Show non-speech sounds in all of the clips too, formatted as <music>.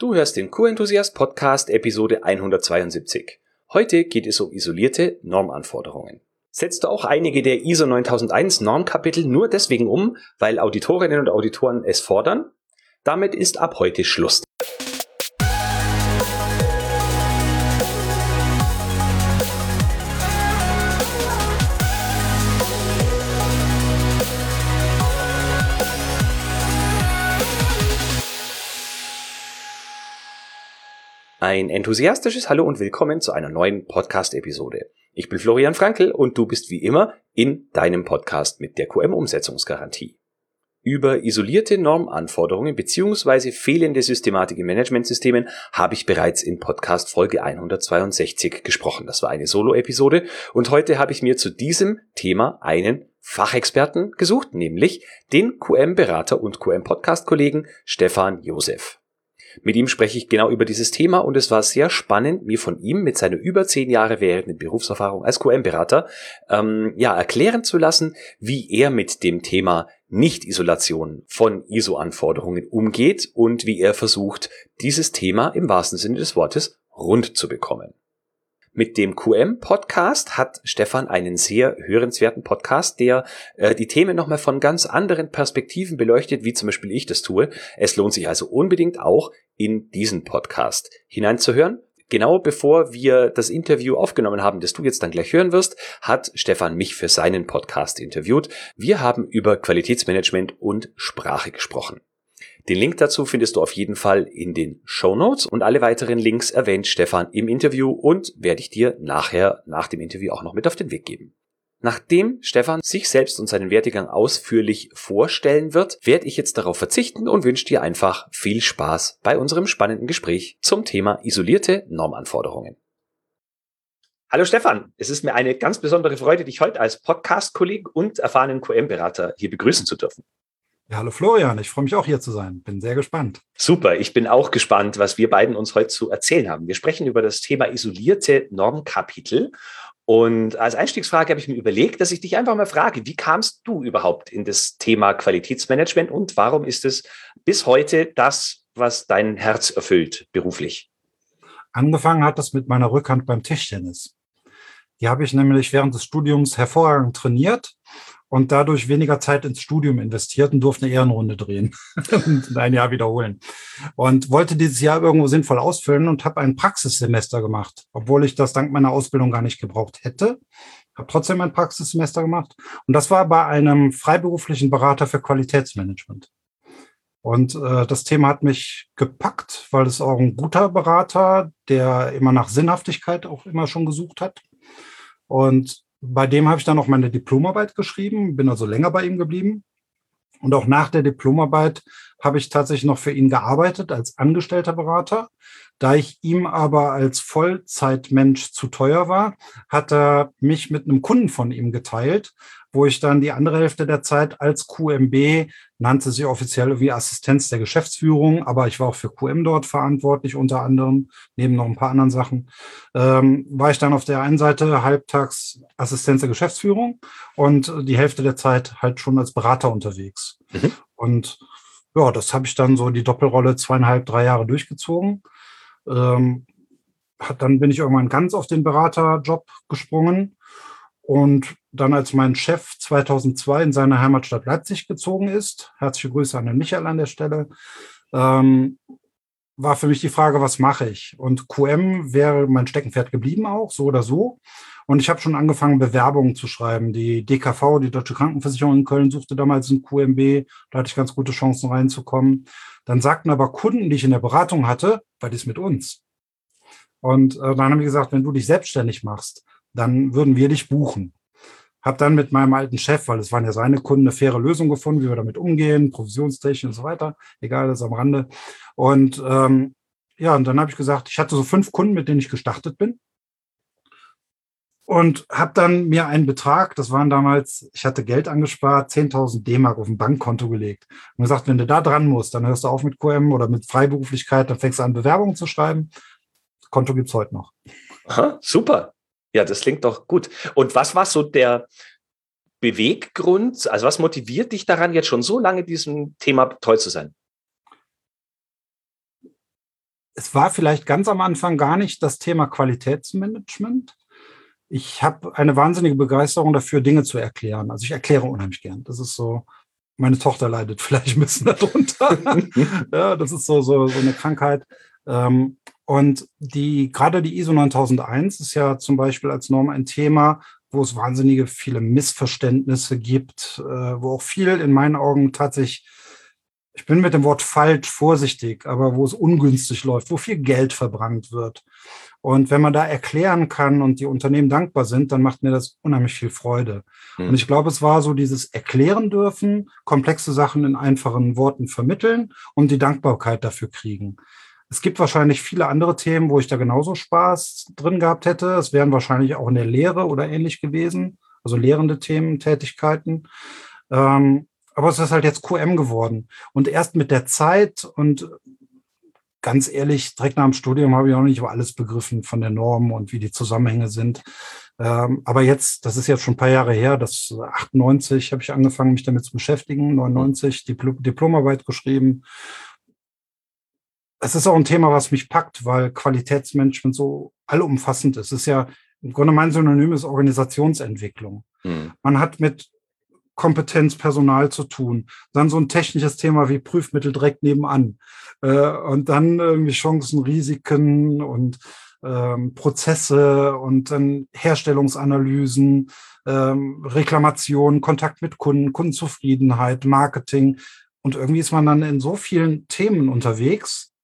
Du hörst den Q-Enthusiast Podcast Episode 172. Heute geht es um isolierte Normanforderungen. Setzt du auch einige der ISO 9001 Normkapitel nur deswegen um, weil Auditorinnen und Auditoren es fordern? Damit ist ab heute Schluss. Ein enthusiastisches Hallo und willkommen zu einer neuen Podcast-Episode. Ich bin Florian Frankl und du bist wie immer in deinem Podcast mit der QM-Umsetzungsgarantie. Über isolierte Normanforderungen bzw. fehlende Systematik in Managementsystemen habe ich bereits in Podcast Folge 162 gesprochen. Das war eine Solo-Episode und heute habe ich mir zu diesem Thema einen Fachexperten gesucht, nämlich den QM-Berater und QM-Podcast-Kollegen Stefan Josef. Mit ihm spreche ich genau über dieses Thema und es war sehr spannend, mir von ihm mit seiner über zehn Jahre währenden Berufserfahrung als QM-Berater ähm, ja erklären zu lassen, wie er mit dem Thema Nicht-Isolation von ISO-Anforderungen umgeht und wie er versucht, dieses Thema im wahrsten Sinne des Wortes rund zu bekommen. Mit dem QM-Podcast hat Stefan einen sehr hörenswerten Podcast, der äh, die Themen nochmal von ganz anderen Perspektiven beleuchtet, wie zum Beispiel ich das tue. Es lohnt sich also unbedingt auch in diesen Podcast hineinzuhören. Genau bevor wir das Interview aufgenommen haben, das du jetzt dann gleich hören wirst, hat Stefan mich für seinen Podcast interviewt. Wir haben über Qualitätsmanagement und Sprache gesprochen. Den Link dazu findest du auf jeden Fall in den Show Notes und alle weiteren Links erwähnt Stefan im Interview und werde ich dir nachher nach dem Interview auch noch mit auf den Weg geben. Nachdem Stefan sich selbst und seinen Werdegang ausführlich vorstellen wird, werde ich jetzt darauf verzichten und wünsche dir einfach viel Spaß bei unserem spannenden Gespräch zum Thema isolierte Normanforderungen. Hallo Stefan, es ist mir eine ganz besondere Freude, dich heute als Podcast-Kolleg und erfahrenen QM-Berater hier begrüßen zu dürfen. Ja, hallo Florian, ich freue mich auch hier zu sein. Bin sehr gespannt. Super, ich bin auch gespannt, was wir beiden uns heute zu erzählen haben. Wir sprechen über das Thema isolierte Normkapitel. Und als Einstiegsfrage habe ich mir überlegt, dass ich dich einfach mal frage, wie kamst du überhaupt in das Thema Qualitätsmanagement und warum ist es bis heute das, was dein Herz erfüllt beruflich? Angefangen hat das mit meiner Rückhand beim Tischtennis. Die habe ich nämlich während des Studiums hervorragend trainiert und dadurch weniger Zeit ins Studium investiert und durfte eine Ehrenrunde drehen <laughs> und ein Jahr wiederholen. Und wollte dieses Jahr irgendwo sinnvoll ausfüllen und habe ein Praxissemester gemacht, obwohl ich das dank meiner Ausbildung gar nicht gebraucht hätte. Habe trotzdem ein Praxissemester gemacht. Und das war bei einem freiberuflichen Berater für Qualitätsmanagement. Und äh, das Thema hat mich gepackt, weil es auch ein guter Berater, der immer nach Sinnhaftigkeit auch immer schon gesucht hat. Und bei dem habe ich dann noch meine Diplomarbeit geschrieben, bin also länger bei ihm geblieben. Und auch nach der Diplomarbeit habe ich tatsächlich noch für ihn gearbeitet als angestellter Berater. Da ich ihm aber als Vollzeitmensch zu teuer war, hat er mich mit einem Kunden von ihm geteilt, wo ich dann die andere Hälfte der Zeit als QMB, nannte sie offiziell wie Assistenz der Geschäftsführung, aber ich war auch für QM dort verantwortlich, unter anderem, neben noch ein paar anderen Sachen, ähm, war ich dann auf der einen Seite halbtags Assistenz der Geschäftsführung und die Hälfte der Zeit halt schon als Berater unterwegs. Mhm. Und ja, das habe ich dann so die Doppelrolle zweieinhalb, drei Jahre durchgezogen. Ähm, dann bin ich irgendwann ganz auf den Beraterjob gesprungen. Und dann, als mein Chef 2002 in seine Heimatstadt Leipzig gezogen ist, herzliche Grüße an den Michael an der Stelle, ähm, war für mich die Frage, was mache ich? Und QM wäre mein Steckenpferd geblieben auch, so oder so. Und ich habe schon angefangen, Bewerbungen zu schreiben. Die DKV, die Deutsche Krankenversicherung in Köln, suchte damals ein QMB. Da hatte ich ganz gute Chancen reinzukommen. Dann sagten aber Kunden, die ich in der Beratung hatte, was ist mit uns? Und äh, dann haben wir gesagt, wenn du dich selbstständig machst, dann würden wir dich buchen. Hab dann mit meinem alten Chef, weil es waren ja seine Kunden, eine faire Lösung gefunden, wie wir damit umgehen, Provisionstechnik und so weiter. Egal, das ist am Rande. Und ähm, ja, und dann habe ich gesagt, ich hatte so fünf Kunden, mit denen ich gestartet bin. Und habe dann mir einen Betrag, das waren damals, ich hatte Geld angespart, 10.000 D-Mark auf ein Bankkonto gelegt. Und gesagt, wenn du da dran musst, dann hörst du auf mit QM oder mit Freiberuflichkeit, dann fängst du an, Bewerbungen zu schreiben. Konto gibt's heute noch. Aha, super. Ja, das klingt doch gut. Und was war so der Beweggrund? Also was motiviert dich daran, jetzt schon so lange diesem Thema treu zu sein? es war vielleicht ganz am Anfang gar nicht das Thema Qualitätsmanagement. Ich habe eine wahnsinnige Begeisterung dafür, Dinge zu erklären. Also ich erkläre unheimlich gern. Das ist so, meine Tochter leidet <laughs> vielleicht ein bisschen darunter. <laughs> ja, das ist so, so, so eine Krankheit. Ähm, und die, gerade die ISO 9001 ist ja zum Beispiel als Norm ein Thema, wo es wahnsinnige viele Missverständnisse gibt, äh, wo auch viel in meinen Augen tatsächlich ich bin mit dem Wort falsch vorsichtig, aber wo es ungünstig läuft, wo viel Geld verbrannt wird. Und wenn man da erklären kann und die Unternehmen dankbar sind, dann macht mir das unheimlich viel Freude. Mhm. Und ich glaube, es war so dieses Erklären dürfen, komplexe Sachen in einfachen Worten vermitteln und die Dankbarkeit dafür kriegen. Es gibt wahrscheinlich viele andere Themen, wo ich da genauso Spaß drin gehabt hätte. Es wären wahrscheinlich auch in der Lehre oder ähnlich gewesen, also lehrende Themen, Tätigkeiten. Ähm, aber es ist halt jetzt QM geworden. Und erst mit der Zeit und ganz ehrlich, direkt nach dem Studium habe ich auch nicht über alles begriffen von der Norm und wie die Zusammenhänge sind. Ähm, aber jetzt, das ist jetzt schon ein paar Jahre her, das 98 habe ich angefangen, mich damit zu beschäftigen, 99 Diplom Diplomarbeit geschrieben. Es ist auch ein Thema, was mich packt, weil Qualitätsmanagement so allumfassend ist. Es ist ja im Grunde mein Synonym ist Organisationsentwicklung. Mhm. Man hat mit Kompetenz, Personal zu tun. Dann so ein technisches Thema wie Prüfmittel direkt nebenan. Äh, und dann irgendwie Chancen, Risiken und ähm, Prozesse und dann Herstellungsanalysen, ähm, Reklamationen, Kontakt mit Kunden, Kundenzufriedenheit, Marketing. Und irgendwie ist man dann in so vielen Themen unterwegs,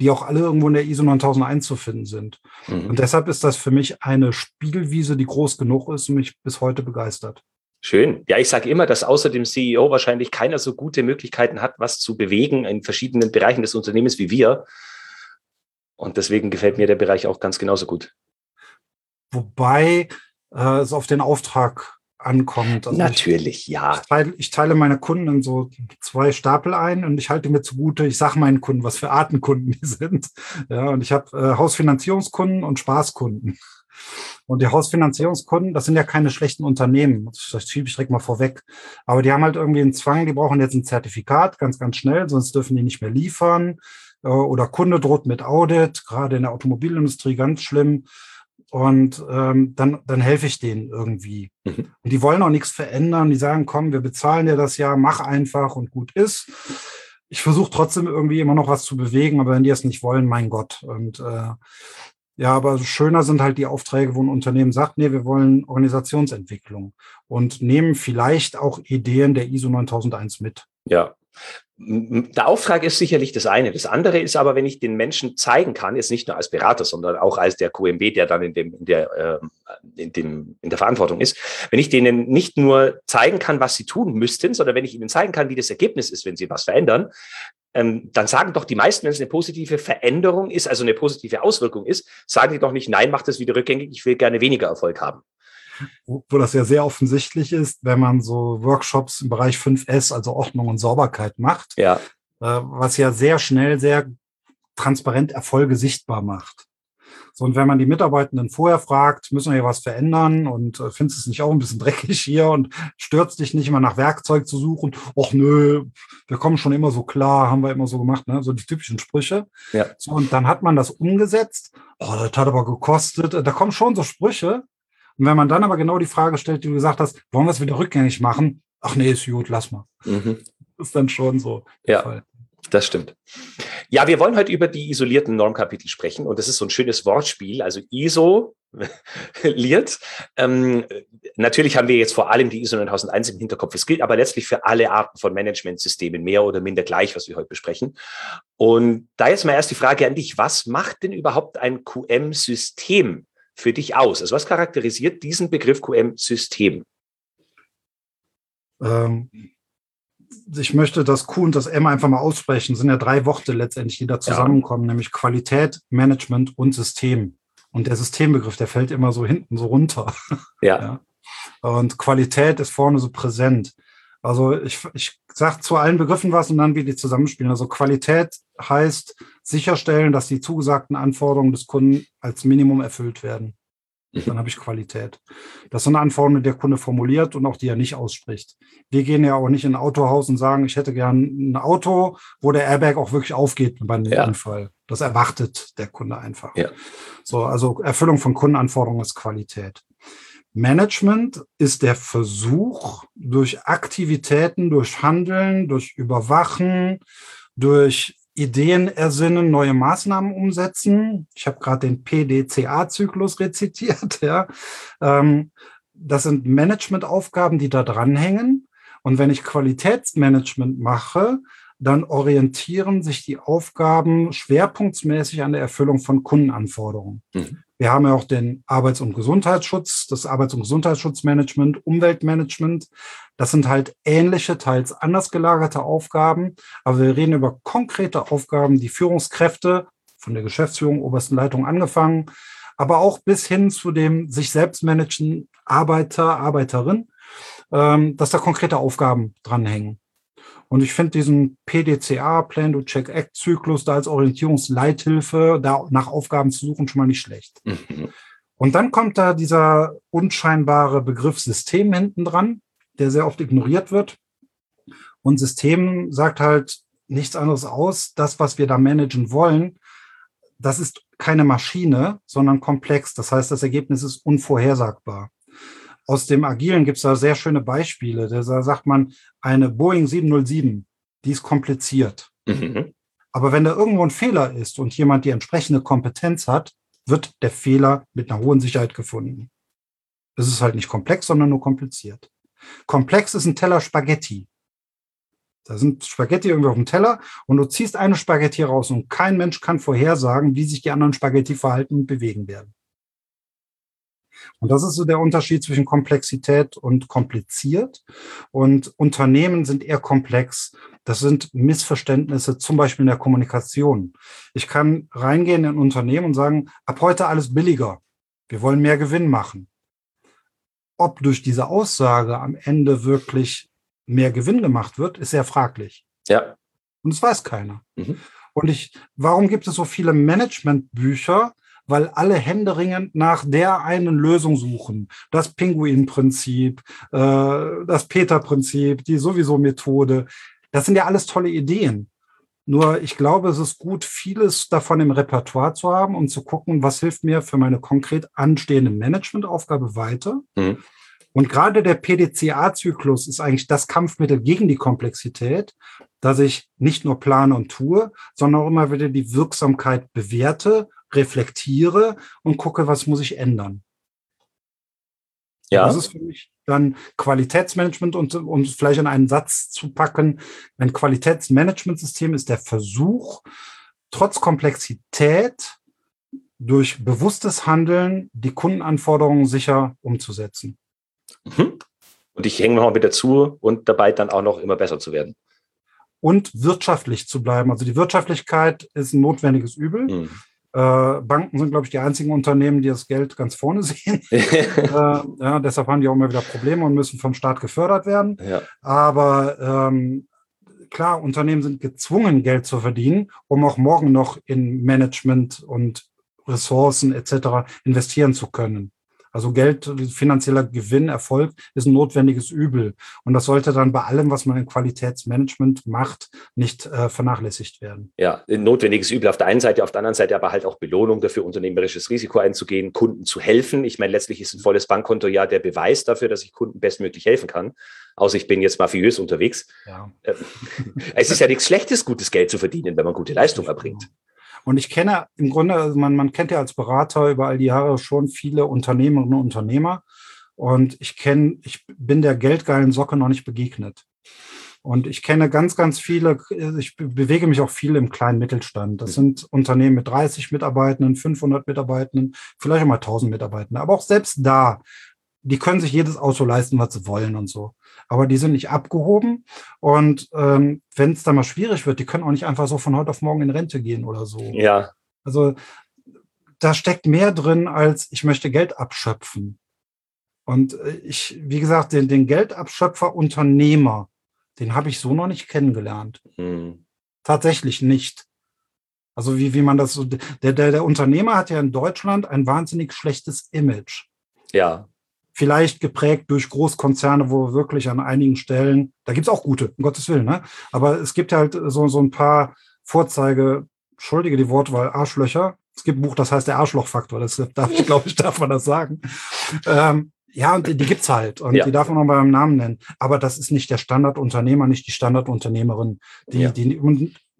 die auch alle irgendwo in der ISO 9001 zu finden sind. Mhm. Und deshalb ist das für mich eine Spielwiese, die groß genug ist und mich bis heute begeistert. Schön. Ja, ich sage immer, dass außer dem CEO wahrscheinlich keiner so gute Möglichkeiten hat, was zu bewegen in verschiedenen Bereichen des Unternehmens wie wir. Und deswegen gefällt mir der Bereich auch ganz genauso gut. Wobei äh, es auf den Auftrag ankommt. Also Natürlich, ich, ja. Ich teile, ich teile, meine Kunden in so zwei Stapel ein und ich halte mir zugute, ich sage meinen Kunden, was für Arten Kunden die <laughs> sind. Ja, und ich habe äh, Hausfinanzierungskunden und Spaßkunden. Und die Hausfinanzierungskunden, das sind ja keine schlechten Unternehmen. Das schiebe ich direkt mal vorweg. Aber die haben halt irgendwie einen Zwang, die brauchen jetzt ein Zertifikat ganz, ganz schnell, sonst dürfen die nicht mehr liefern. Äh, oder Kunde droht mit Audit, gerade in der Automobilindustrie ganz schlimm. Und ähm, dann, dann helfe ich denen irgendwie. Mhm. Und die wollen auch nichts verändern. Die sagen, komm, wir bezahlen dir das ja, mach einfach und gut ist. Ich versuche trotzdem irgendwie immer noch was zu bewegen, aber wenn die es nicht wollen, mein Gott. Und äh, ja, aber schöner sind halt die Aufträge, wo ein Unternehmen sagt, nee, wir wollen Organisationsentwicklung und nehmen vielleicht auch Ideen der ISO 9001 mit. Ja. Der Auftrag ist sicherlich das eine. Das andere ist aber, wenn ich den Menschen zeigen kann, jetzt nicht nur als Berater, sondern auch als der QMB, der dann in, dem, in, der, äh, in, dem, in der Verantwortung ist, wenn ich denen nicht nur zeigen kann, was sie tun müssten, sondern wenn ich ihnen zeigen kann, wie das Ergebnis ist, wenn sie was verändern, ähm, dann sagen doch die meisten, wenn es eine positive Veränderung ist, also eine positive Auswirkung ist, sagen die doch nicht, nein, mach das wieder rückgängig, ich will gerne weniger Erfolg haben. Wo, wo das ja sehr offensichtlich ist, wenn man so Workshops im Bereich 5S, also Ordnung und Sauberkeit macht, ja. äh, was ja sehr schnell, sehr transparent Erfolge sichtbar macht. So, und wenn man die Mitarbeitenden vorher fragt, müssen wir hier was verändern und äh, findest du es nicht auch ein bisschen dreckig hier und stürzt dich nicht immer nach Werkzeug zu suchen? Och nö, wir kommen schon immer so klar, haben wir immer so gemacht, ne? So die typischen Sprüche. Ja. So, und dann hat man das umgesetzt. Oh, das hat aber gekostet. Da kommen schon so Sprüche. Und wenn man dann aber genau die Frage stellt, die du gesagt hast, wollen wir es wieder rückgängig machen? Ach nee, ist gut, lass mal. Mhm. Ist dann schon so. Ja. Fall. Das stimmt. Ja, wir wollen heute über die isolierten Normkapitel sprechen und das ist so ein schönes Wortspiel. Also ISO <laughs> liert. Ähm, natürlich haben wir jetzt vor allem die ISO 9001 im Hinterkopf. Es gilt aber letztlich für alle Arten von Managementsystemen, mehr oder minder gleich, was wir heute besprechen. Und da jetzt mal erst die Frage an dich. Was macht denn überhaupt ein QM-System für dich aus? Also was charakterisiert diesen Begriff QM-System? Ähm ich möchte das Q und das M einfach mal aussprechen. Das sind ja drei Worte letztendlich, die da zusammenkommen, ja. nämlich Qualität, Management und System. Und der Systembegriff, der fällt immer so hinten so runter. Ja. <laughs> ja. Und Qualität ist vorne so präsent. Also ich, ich sage zu allen Begriffen was und dann wie die zusammenspielen. Also Qualität heißt sicherstellen, dass die zugesagten Anforderungen des Kunden als Minimum erfüllt werden. Mhm. Dann habe ich Qualität. Das sind Anforderungen, die der Kunde formuliert und auch die er nicht ausspricht. Wir gehen ja auch nicht in ein Autohaus und sagen, ich hätte gern ein Auto, wo der Airbag auch wirklich aufgeht beim ja. Unfall. Das erwartet der Kunde einfach. Ja. So, also Erfüllung von Kundenanforderungen ist Qualität. Management ist der Versuch, durch Aktivitäten, durch Handeln, durch Überwachen, durch Ideen ersinnen, neue Maßnahmen umsetzen. Ich habe gerade den PDCA-Zyklus rezitiert. <laughs> Ja. Ähm, das sind Managementaufgaben, die da dranhängen. Und wenn ich Qualitätsmanagement mache, dann orientieren sich die Aufgaben schwerpunktsmäßig an der Erfüllung von Kundenanforderungen. Mhm. Wir haben ja auch den Arbeits- und Gesundheitsschutz, das Arbeits- und Gesundheitsschutzmanagement, Umweltmanagement. Das sind halt ähnliche, teils anders gelagerte Aufgaben. Aber wir reden über konkrete Aufgaben, die Führungskräfte von der Geschäftsführung, obersten Leitung angefangen, aber auch bis hin zu dem sich selbst managen Arbeiter, Arbeiterin, ähm, dass da konkrete Aufgaben dranhängen. Und ich finde diesen PDCA, Plan to Check Act Zyklus, da als Orientierungsleithilfe, da nach Aufgaben zu suchen, schon mal nicht schlecht. <laughs> Mhm. Und dann kommt da dieser unscheinbare Begriff System hinten dran, der sehr oft ignoriert wird. Und System sagt halt nichts anderes aus. Das, was wir da managen wollen, das ist keine Maschine, sondern komplex. Das heißt, das Ergebnis ist unvorhersagbar aus dem Agilen gibt es da sehr schöne Beispiele. Da sagt man, eine Boeing 707, die ist kompliziert. Mhm. Aber wenn da irgendwo ein Fehler ist und jemand die entsprechende Kompetenz hat, wird der Fehler mit einer hohen Sicherheit gefunden. Es ist halt nicht komplex, sondern nur kompliziert. Komplex ist ein Teller Spaghetti. Da sind Spaghetti irgendwie auf dem Teller und du ziehst eine Spaghetti raus und kein Mensch kann vorhersagen, wie sich die anderen Spaghetti verhalten und bewegen werden. Und das ist so der Unterschied zwischen Komplexität und kompliziert. Und Unternehmen sind eher komplex. Das sind Missverständnisse, zum Beispiel in der Kommunikation. Ich kann reingehen in ein Unternehmen und sagen, ab heute alles billiger. Wir wollen mehr Gewinn machen. Ob durch diese Aussage am Ende wirklich mehr Gewinn gemacht wird, ist sehr fraglich. Ja. Und das weiß keiner. Mhm. Und ich, warum gibt es so viele Managementbücher, weil alle händeringend nach der einen Lösung suchen. Das Pinguin-Prinzip, äh, das Peter-Prinzip, die sowieso Methode. Das sind ja alles tolle Ideen. Nur ich glaube, es ist gut, vieles davon im Repertoire zu haben, um zu gucken, was hilft mir für meine konkret anstehende Managementaufgabe weiter. Mhm. Und gerade der PDCA-Zyklus ist eigentlich das Kampfmittel gegen die Komplexität, dass ich nicht nur plane und tue, sondern auch immer wieder die Wirksamkeit bewerte reflektiere und gucke, was muss ich ändern. Ja. Das ist für mich dann Qualitätsmanagement und, und vielleicht in einen Satz zu packen. Ein Qualitätsmanagementsystem ist der Versuch, trotz Komplexität durch bewusstes Handeln die Kundenanforderungen sicher umzusetzen. Mhm. Und ich hänge noch mit dazu und dabei dann auch noch immer besser zu werden. Und wirtschaftlich zu bleiben. Also die Wirtschaftlichkeit ist ein notwendiges Übel. Mhm. Äh, Banken sind, glaube ich, die einzigen Unternehmen, die das Geld ganz vorne <laughs> sehen. <laughs> äh, ja, deshalb haben die auch immer wieder Probleme und müssen vom Staat gefördert werden. Ja. Aber ähm, klar, Unternehmen sind gezwungen, Geld zu verdienen, um auch morgen noch in Management und Ressourcen etc. investieren zu können. Also Geld, finanzieller Gewinn, Erfolg ist ein notwendiges Übel. Und das sollte dann bei allem, was man im Qualitätsmanagement macht, nicht äh, vernachlässigt werden. Ja, ein notwendiges Übel auf der einen Seite, auf der anderen Seite aber halt auch Belohnung dafür, unternehmerisches Risiko einzugehen, Kunden zu helfen. Ich meine, letztlich ist ein volles Bankkonto ja der Beweis dafür, dass ich Kunden bestmöglich helfen kann. Außer ich bin jetzt mafiös unterwegs. Ja. Äh, <laughs> es ist ja nichts Schlechtes, gutes Geld zu verdienen, wenn man gute Leistung erbringt. Und ich kenne im Grunde, also man, man kennt ja als Berater über all die Jahre schon viele Unternehmerinnen und Unternehmer. Und ich kenne, ich bin der geldgeilen Socke noch nicht begegnet. Und ich kenne ganz, ganz viele, ich bewege mich auch viel im kleinen Mittelstand. Das sind Unternehmen mit 30 Mitarbeitenden, 500 Mitarbeitenden, vielleicht auch mal 1000 Mitarbeitenden. Aber auch selbst da, die können sich jedes Auto leisten, was sie wollen und so aber die sind nicht abgehoben. Und ähm, wenn es da mal schwierig wird, die können auch nicht einfach so von heute auf morgen in Rente gehen oder so. Ja. Also da steckt mehr drin, als ich möchte Geld abschöpfen. Und äh, ich, wie gesagt, den, den Geldabschöpfer Unternehmer, den habe ich so noch nicht kennengelernt. Hm. Tatsächlich nicht. Also wie, wie man das so, der, der, der Unternehmer hat ja in Deutschland ein wahnsinnig schlechtes Image. Ja vielleicht geprägt durch Großkonzerne, wo wirklich an einigen Stellen, da gibt es auch gute, um Gottes Willen, ne? aber es gibt halt so, so ein paar Vorzeige entschuldige die Wortwahl, Arschlöcher. Es gibt ein Buch, das heißt der Arschlochfaktor. Das darf <laughs> ich, glaube ich, darf man das sagen. Ähm, ja, und die, die gibt's halt und ja. die darf man auch beim Namen nennen. Aber das ist nicht der Standardunternehmer, nicht die Standardunternehmerin. Die, ja. die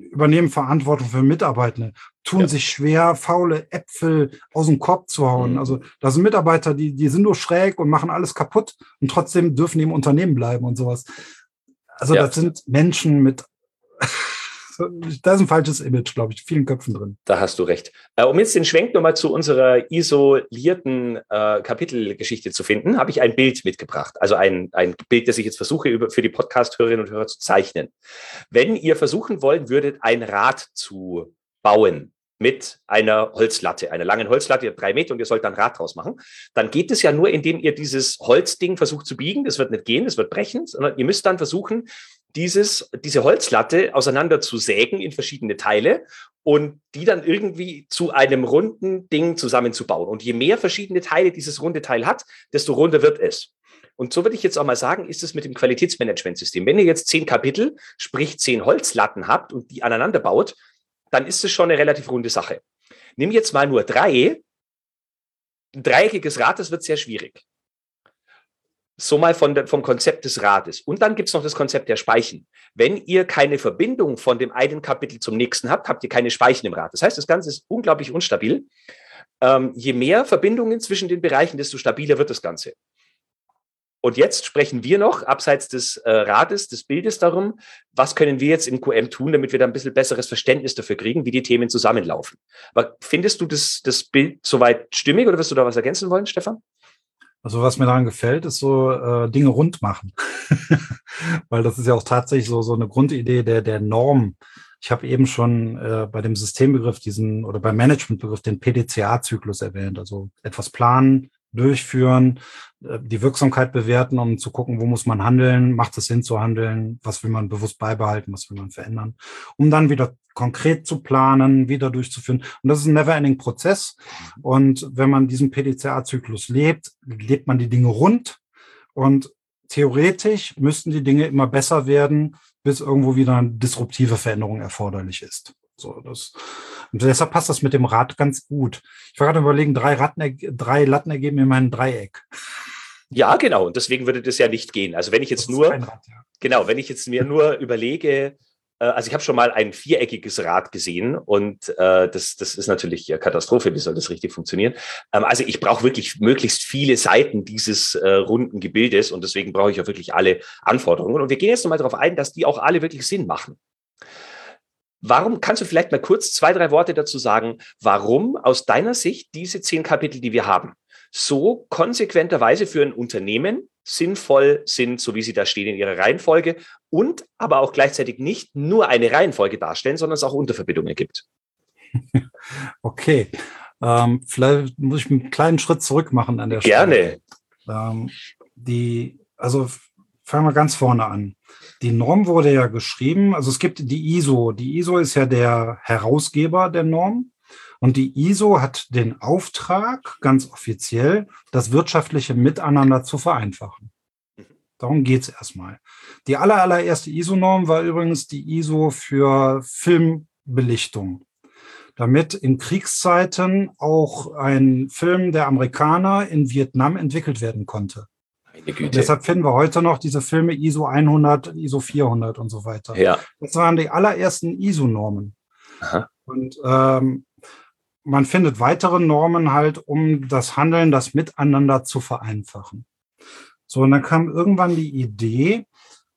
übernehmen Verantwortung für Mitarbeitende, tun ja. sich schwer, faule Äpfel aus dem Korb zu hauen. Mhm. Also da sind Mitarbeiter, die, die sind nur schräg und machen alles kaputt und trotzdem dürfen die im Unternehmen bleiben und sowas. Also das sind Menschen mit da ist ein falsches Image, glaube ich, vielen Köpfen drin. Da hast du recht. Äh, um jetzt den Schwenk nochmal zu unserer isolierten äh, Kapitelgeschichte zu finden, habe ich ein Bild mitgebracht. Also ein, ein Bild, das ich jetzt versuche, für die Podcast-Hörerinnen und Hörer zu zeichnen. Wenn ihr versuchen wollen würdet, ein Rad zu bauen, mit einer Holzlatte, einer langen Holzlatte, drei Meter, und ihr sollt dann Rad draus machen, dann geht es ja nur, indem ihr dieses Holzding versucht zu biegen. Das wird nicht gehen, das wird brechen, sondern ihr müsst dann versuchen, dieses, diese Holzlatte auseinander zu sägen in verschiedene Teile und die dann irgendwie zu einem runden Ding zusammenzubauen. Und je mehr verschiedene Teile dieses runde Teil hat, desto runder wird es. Und so würde ich jetzt auch mal sagen, ist es mit dem Qualitätsmanagementsystem. Wenn ihr jetzt zehn Kapitel, sprich zehn Holzlatten habt und die aneinander baut, dann ist es schon eine relativ runde Sache. Nimm jetzt mal nur drei. Ein dreieckiges Rad, das wird sehr schwierig. So mal von der, vom Konzept des Rades. Und dann gibt es noch das Konzept der Speichen. Wenn ihr keine Verbindung von dem einen Kapitel zum nächsten habt, habt ihr keine Speichen im Rad. Das heißt, das Ganze ist unglaublich unstabil. Ähm, je mehr Verbindungen zwischen den Bereichen, desto stabiler wird das Ganze. Und jetzt sprechen wir noch, abseits des äh, Rades, des Bildes darum, was können wir jetzt im QM tun, damit wir da ein bisschen besseres Verständnis dafür kriegen, wie die Themen zusammenlaufen. Aber findest du das, das Bild soweit stimmig oder wirst du da was ergänzen wollen, Stefan? Also was mir daran gefällt, ist so äh, Dinge rund machen. <laughs> Weil das ist ja auch tatsächlich so, so eine Grundidee der, der Norm. Ich habe eben schon äh, bei dem Systembegriff diesen oder beim Managementbegriff den PDCA-Zyklus erwähnt. Also etwas planen, durchführen, äh, die Wirksamkeit bewerten, um zu gucken, wo muss man handeln, macht es Sinn zu handeln, was will man bewusst beibehalten, was will man verändern, um dann wieder konkret zu planen, wieder durchzuführen. Und das ist ein never-ending-Prozess. Und wenn man diesen PDCA-Zyklus lebt, lebt man die Dinge rund und theoretisch müssten die Dinge immer besser werden, bis irgendwo wieder eine disruptive Veränderung erforderlich ist. So, das, und deshalb passt das mit dem Rad ganz gut. Ich war gerade überlegen, drei, Ratten, drei Latten ergeben mir mein Dreieck. Ja, genau. Und deswegen würde das ja nicht gehen. Also wenn ich jetzt nur, Rad, ja. genau, wenn ich jetzt mir nur überlege, äh, also ich habe schon mal ein viereckiges Rad gesehen und äh, das, das ist natürlich Katastrophe, wie soll das richtig funktionieren? Ähm, also ich brauche wirklich möglichst viele Seiten dieses äh, runden Gebildes und deswegen brauche ich auch wirklich alle Anforderungen. Und wir gehen jetzt nochmal darauf ein, dass die auch alle wirklich Sinn machen. Warum kannst du vielleicht mal kurz zwei, drei Worte dazu sagen, warum aus deiner Sicht diese zehn Kapitel, die wir haben, so konsequenterweise für ein Unternehmen sinnvoll sind, so wie sie da stehen in ihrer Reihenfolge und aber auch gleichzeitig nicht nur eine Reihenfolge darstellen, sondern es auch Unterverbindungen gibt. <laughs> Okay, ähm, vielleicht muss ich einen kleinen Schritt zurück machen an der Stelle. Gerne. Ähm, die, also fangen wir ganz vorne an. Die Norm wurde ja geschrieben, also es gibt die ISO. Die ISO ist ja der Herausgeber der Norm. Und die ISO hat den Auftrag, ganz offiziell, das wirtschaftliche Miteinander zu vereinfachen. Darum geht's erstmal. Die aller, allererste ISO-Norm war übrigens die ISO für Filmbelichtung. Damit in Kriegszeiten auch ein Film der Amerikaner in Vietnam entwickelt werden konnte. Deshalb finden wir heute noch diese Filme ISO 100, ISO 400 und so weiter. Ja. Das waren die allerersten ISO-Normen. Und ähm, man findet weitere Normen halt, um das Handeln, das Miteinander zu vereinfachen. So, und dann kam irgendwann die Idee,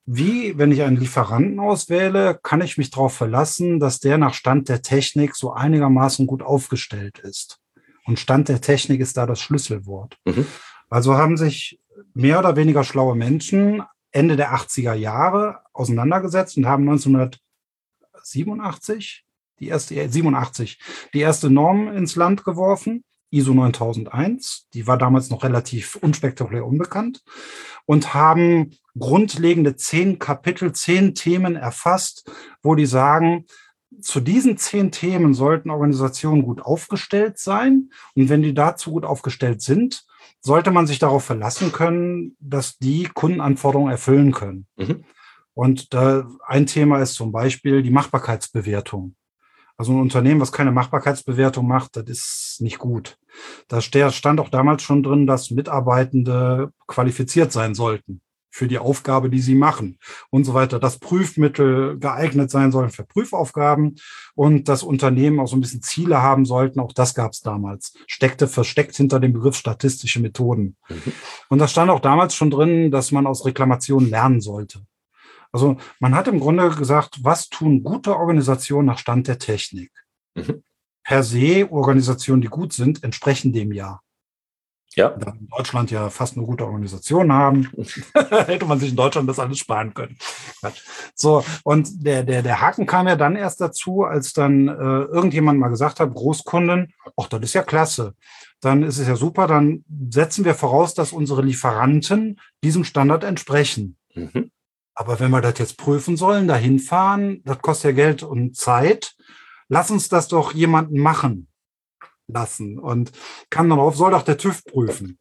wie, wenn ich einen Lieferanten auswähle, kann ich mich darauf verlassen, dass der nach Stand der Technik so einigermaßen gut aufgestellt ist. Und Stand der Technik ist da das Schlüsselwort. Mhm. Also haben sich mehr oder weniger schlaue Menschen Ende der 80er Jahre auseinandergesetzt und haben 1987 die erste 87 die erste Norm ins Land geworfen, ISO 9001, die war damals noch relativ unspektakulär unbekannt und haben grundlegende zehn Kapitel, zehn Themen erfasst, wo die sagen, zu diesen zehn Themen sollten Organisationen gut aufgestellt sein. Und wenn die dazu gut aufgestellt sind, sollte man sich darauf verlassen können, dass die Kundenanforderungen erfüllen können. Mhm. Und äh, ein Thema ist zum Beispiel die Machbarkeitsbewertung. Also ein Unternehmen, was keine Machbarkeitsbewertung macht, das ist nicht gut. Da stand auch damals schon drin, dass Mitarbeitende qualifiziert sein sollten für die Aufgabe, die sie machen und so weiter. Dass Prüfmittel geeignet sein sollen für Prüfaufgaben und das Unternehmen auch so ein bisschen Ziele haben sollten. Auch das gab es damals. Steckte versteckt hinter dem Begriff statistische Methoden. Mhm. Und da stand auch damals schon drin, dass man aus Reklamationen lernen sollte. Also man hat im Grunde gesagt, was tun gute Organisationen nach Stand der Technik? Mhm. Per se Organisationen, die gut sind, entsprechen dem ja. Ja. Da in Deutschland ja fast eine gute Organisation haben, <laughs> hätte man sich in Deutschland das alles sparen können. So, und der, der, der Haken kam ja dann erst dazu, als dann äh, irgendjemand mal gesagt hat, Großkunden, ach, das ist ja klasse. Dann ist es ja super, dann setzen wir voraus, dass unsere Lieferanten diesem Standard entsprechen. Mhm. Aber wenn wir das jetzt prüfen sollen, dahin fahren, das kostet ja Geld und Zeit. Lass uns das doch jemanden machen lassen. Und kam dann auf, soll doch der TÜV prüfen.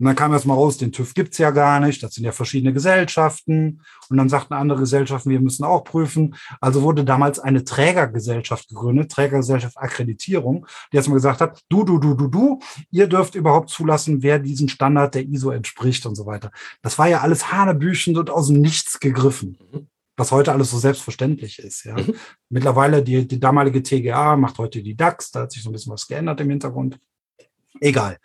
Und dann kam erst mal raus, den TÜV gibt's ja gar nicht, das sind ja verschiedene Gesellschaften. Und dann sagten andere Gesellschaften, wir müssen auch prüfen. Also wurde damals eine Trägergesellschaft gegründet, Trägergesellschaft Akkreditierung, die erstmal gesagt hat, du, du, du, du, du, ihr dürft überhaupt zulassen, wer diesen Standard der ISO entspricht und so weiter. Das war ja alles hanebüchend und aus dem Nichts gegriffen. Was heute alles so selbstverständlich ist. Ja. Mhm. Mittlerweile die, die damalige TGA macht heute die DAX, da hat sich so ein bisschen was geändert im Hintergrund. Egal.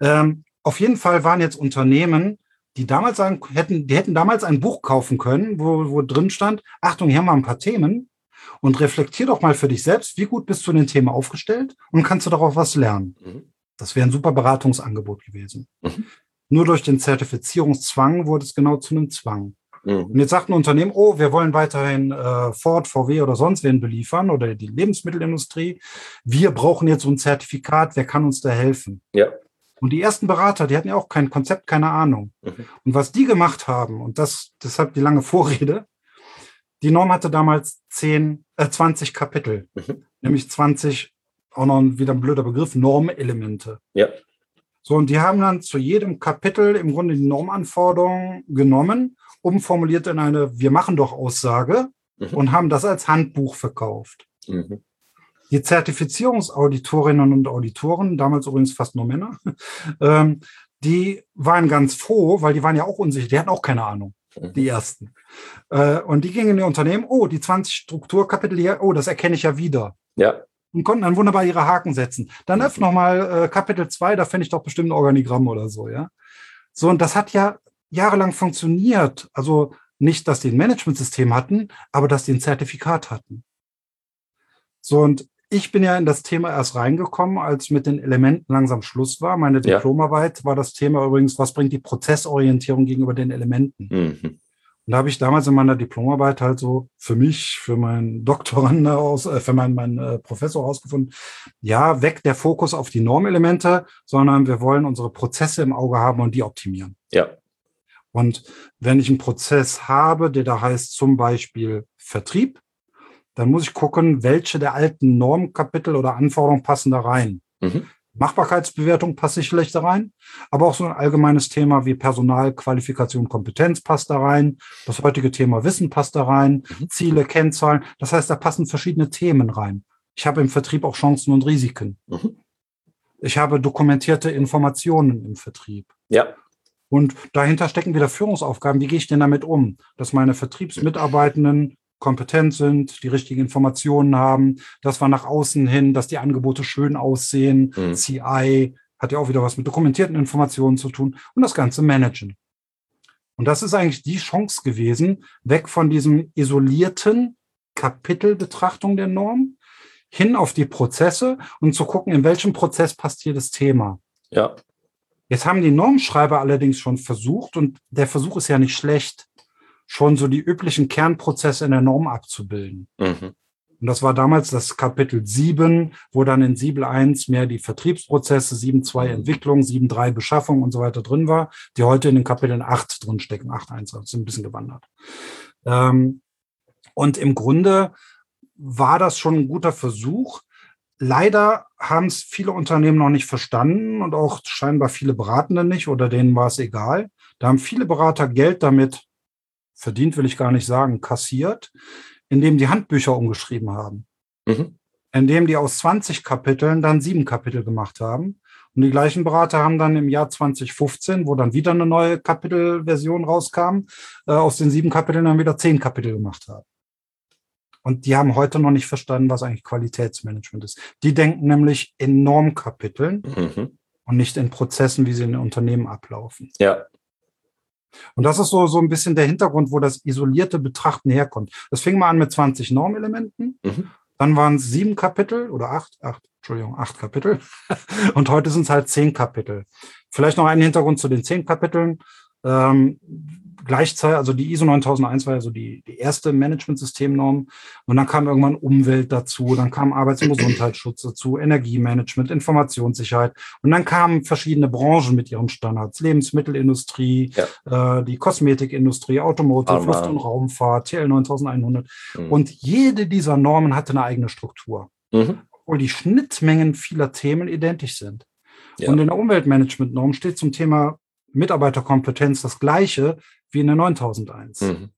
Ähm, auf jeden Fall waren jetzt Unternehmen, die damals sagen, hätten, die hätten damals ein Buch kaufen können, wo, wo drin stand, Achtung, hier haben wir ein paar Themen und reflektier doch mal für dich selbst, wie gut bist du in den Themen aufgestellt und kannst du darauf was lernen. Mhm. Das wäre ein super Beratungsangebot gewesen. Mhm. Nur durch den Zertifizierungszwang wurde es genau zu einem Zwang. Mhm. Und jetzt sagt ein Unternehmen, oh, wir wollen weiterhin äh, Ford, VW oder sonst wen beliefern oder die Lebensmittelindustrie. Wir brauchen jetzt so ein Zertifikat, wer kann uns da helfen? Ja. Und die ersten Berater, die hatten ja auch kein Konzept, keine Ahnung. Mhm. Und was die gemacht haben, und das, deshalb die lange Vorrede, die Norm hatte damals 10, äh, 20 Kapitel, mhm. nämlich 20, auch noch wieder ein blöder Begriff, Normelemente. Ja. So, und die haben dann zu jedem Kapitel im Grunde die Normanforderungen genommen, umformuliert in eine Wir machen doch Aussage mhm. und haben das als Handbuch verkauft. Mhm. Die Zertifizierungsauditorinnen und Auditoren, damals übrigens fast nur Männer, <laughs> ähm, die waren ganz froh, weil die waren ja auch unsicher, die hatten auch keine Ahnung, mhm. die ersten. Äh, und die gingen in die Unternehmen, oh, die 20 Strukturkapitel hier, oh, das erkenne ich ja wieder. Ja. Und konnten dann wunderbar ihre Haken setzen. Dann mhm. öffne nochmal äh, Kapitel 2, da fände ich doch bestimmt ein Organigramm oder so, ja. So, und das hat ja jahrelang funktioniert. Also nicht, dass die ein Managementsystem hatten, aber dass die ein Zertifikat hatten. So, und ich bin ja in das Thema erst reingekommen, als mit den Elementen langsam Schluss war. Meine Diplomarbeit ja. war das Thema übrigens, was bringt die Prozessorientierung gegenüber den Elementen? Mhm. Und da habe ich damals in meiner Diplomarbeit halt so für mich, für meinen <laughs> Doktoranden aus, äh, für meinen, meinen äh, Professor herausgefunden, ja, weg der Fokus auf die Normelemente, sondern wir wollen unsere Prozesse im Auge haben und die optimieren. Ja. Und wenn ich einen Prozess habe, der da heißt zum Beispiel Vertrieb, dann muss ich gucken, welche der alten Normkapitel oder Anforderungen passen da rein. Mhm. Machbarkeitsbewertung passt sicherlich da rein, aber auch so ein allgemeines Thema wie Personal, Qualifikation, Kompetenz passt da rein. Das heutige Thema Wissen passt da rein, mhm. Ziele, Kennzahlen. Das heißt, da passen verschiedene Themen rein. Ich habe im Vertrieb auch Chancen und Risiken. Mhm. Ich habe dokumentierte Informationen im Vertrieb. Ja. Und dahinter stecken wieder Führungsaufgaben. Wie gehe ich denn damit um, dass meine Vertriebsmitarbeitenden kompetent sind, die richtigen Informationen haben, dass wir nach außen hin, dass die Angebote schön aussehen. Mhm. CI hat ja auch wieder was mit dokumentierten Informationen zu tun und das Ganze managen. Und das ist eigentlich die Chance gewesen, weg von diesem isolierten Kapitelbetrachtung der Norm hin auf die Prozesse und zu gucken, in welchem Prozess passt hier das Thema. Ja. Jetzt haben die Normschreiber allerdings schon versucht und der Versuch ist ja nicht schlecht schon so die üblichen Kernprozesse in der Norm abzubilden. Mhm. Und das war damals das Kapitel 7, wo dann in 7.1 mehr die Vertriebsprozesse, 7.2 mhm. Entwicklung, 7.3 Beschaffung und so weiter drin war, die heute in den Kapiteln 8 drin stecken, 8.1, also sind ein bisschen gewandert. Ähm, und im Grunde war das schon ein guter Versuch. Leider haben es viele Unternehmen noch nicht verstanden und auch scheinbar viele Beratende nicht oder denen war es egal. Da haben viele Berater Geld damit verdient will ich gar nicht sagen, kassiert, indem die Handbücher umgeschrieben haben. Mhm. indem die aus 20 Kapiteln dann sieben Kapitel gemacht haben. Und die gleichen Berater haben dann im Jahr 2015, wo dann wieder eine neue Kapitelversion rauskam, äh, aus den sieben Kapiteln dann wieder zehn Kapitel gemacht haben. Und die haben heute noch nicht verstanden, was eigentlich Qualitätsmanagement ist. Die denken nämlich in Normkapiteln mhm. und nicht in Prozessen, wie sie in den Unternehmen ablaufen. Ja. Und das ist so, so ein bisschen der Hintergrund, wo das isolierte Betrachten herkommt. Das fing mal an mit 20 Normelementen. Mhm. Dann waren es sieben Kapitel oder acht, acht, Entschuldigung, acht Kapitel. <laughs> Und heute sind es halt zehn Kapitel. Vielleicht noch einen Hintergrund zu den zehn Kapiteln. Ähm, gleichzeitig, also die ISO 9001 war ja so die, die erste Management-Systemnorm. Und dann kam irgendwann Umwelt dazu, dann kam Arbeits- und Gesundheitsschutz dazu, Energiemanagement, Informationssicherheit. Und dann kamen verschiedene Branchen mit ihren Standards. Lebensmittelindustrie, ja. äh, die Kosmetikindustrie, Automotive, Luft- und Raumfahrt, TL 9100. Mhm. Und jede dieser Normen hatte eine eigene Struktur. Mhm. Obwohl die Schnittmengen vieler Themen identisch sind. Ja. Und in der Umweltmanagement-Norm steht zum Thema Mitarbeiterkompetenz das gleiche wie in der 9001. Mhm.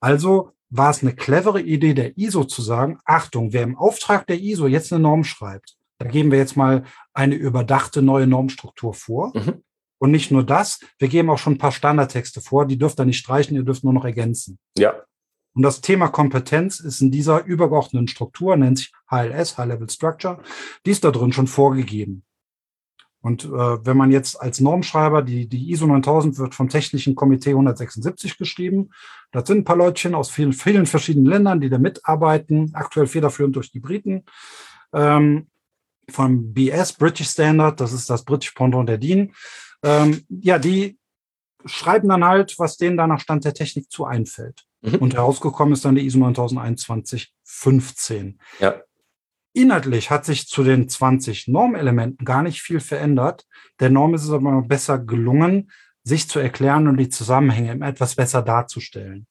Also war es eine clevere Idee der ISO zu sagen, Achtung, wer im Auftrag der ISO jetzt eine Norm schreibt, da geben wir jetzt mal eine überdachte neue Normstruktur vor. Mhm. Und nicht nur das, wir geben auch schon ein paar Standardtexte vor, die dürft ihr nicht streichen, ihr dürft nur noch ergänzen. Ja. Und das Thema Kompetenz ist in dieser übergeordneten Struktur, nennt sich HLS, High Level Structure, die ist da drin schon vorgegeben. Und äh, wenn man jetzt als Normschreiber, die, die ISO 9000 wird vom Technischen Komitee 176 geschrieben. Das sind ein paar Leutchen aus vielen, vielen verschiedenen Ländern, die da mitarbeiten, aktuell federführend durch die Briten. Ähm, vom BS, British Standard, das ist das British Pendant der DIN. Ähm, ja, die schreiben dann halt, was denen da nach Stand der Technik zu einfällt. Mhm. Und herausgekommen ist dann die ISO 9021 15. Ja. Inhaltlich hat sich zu den 20 Normelementen gar nicht viel verändert. Der Norm ist es aber besser gelungen, sich zu erklären und die Zusammenhänge etwas besser darzustellen.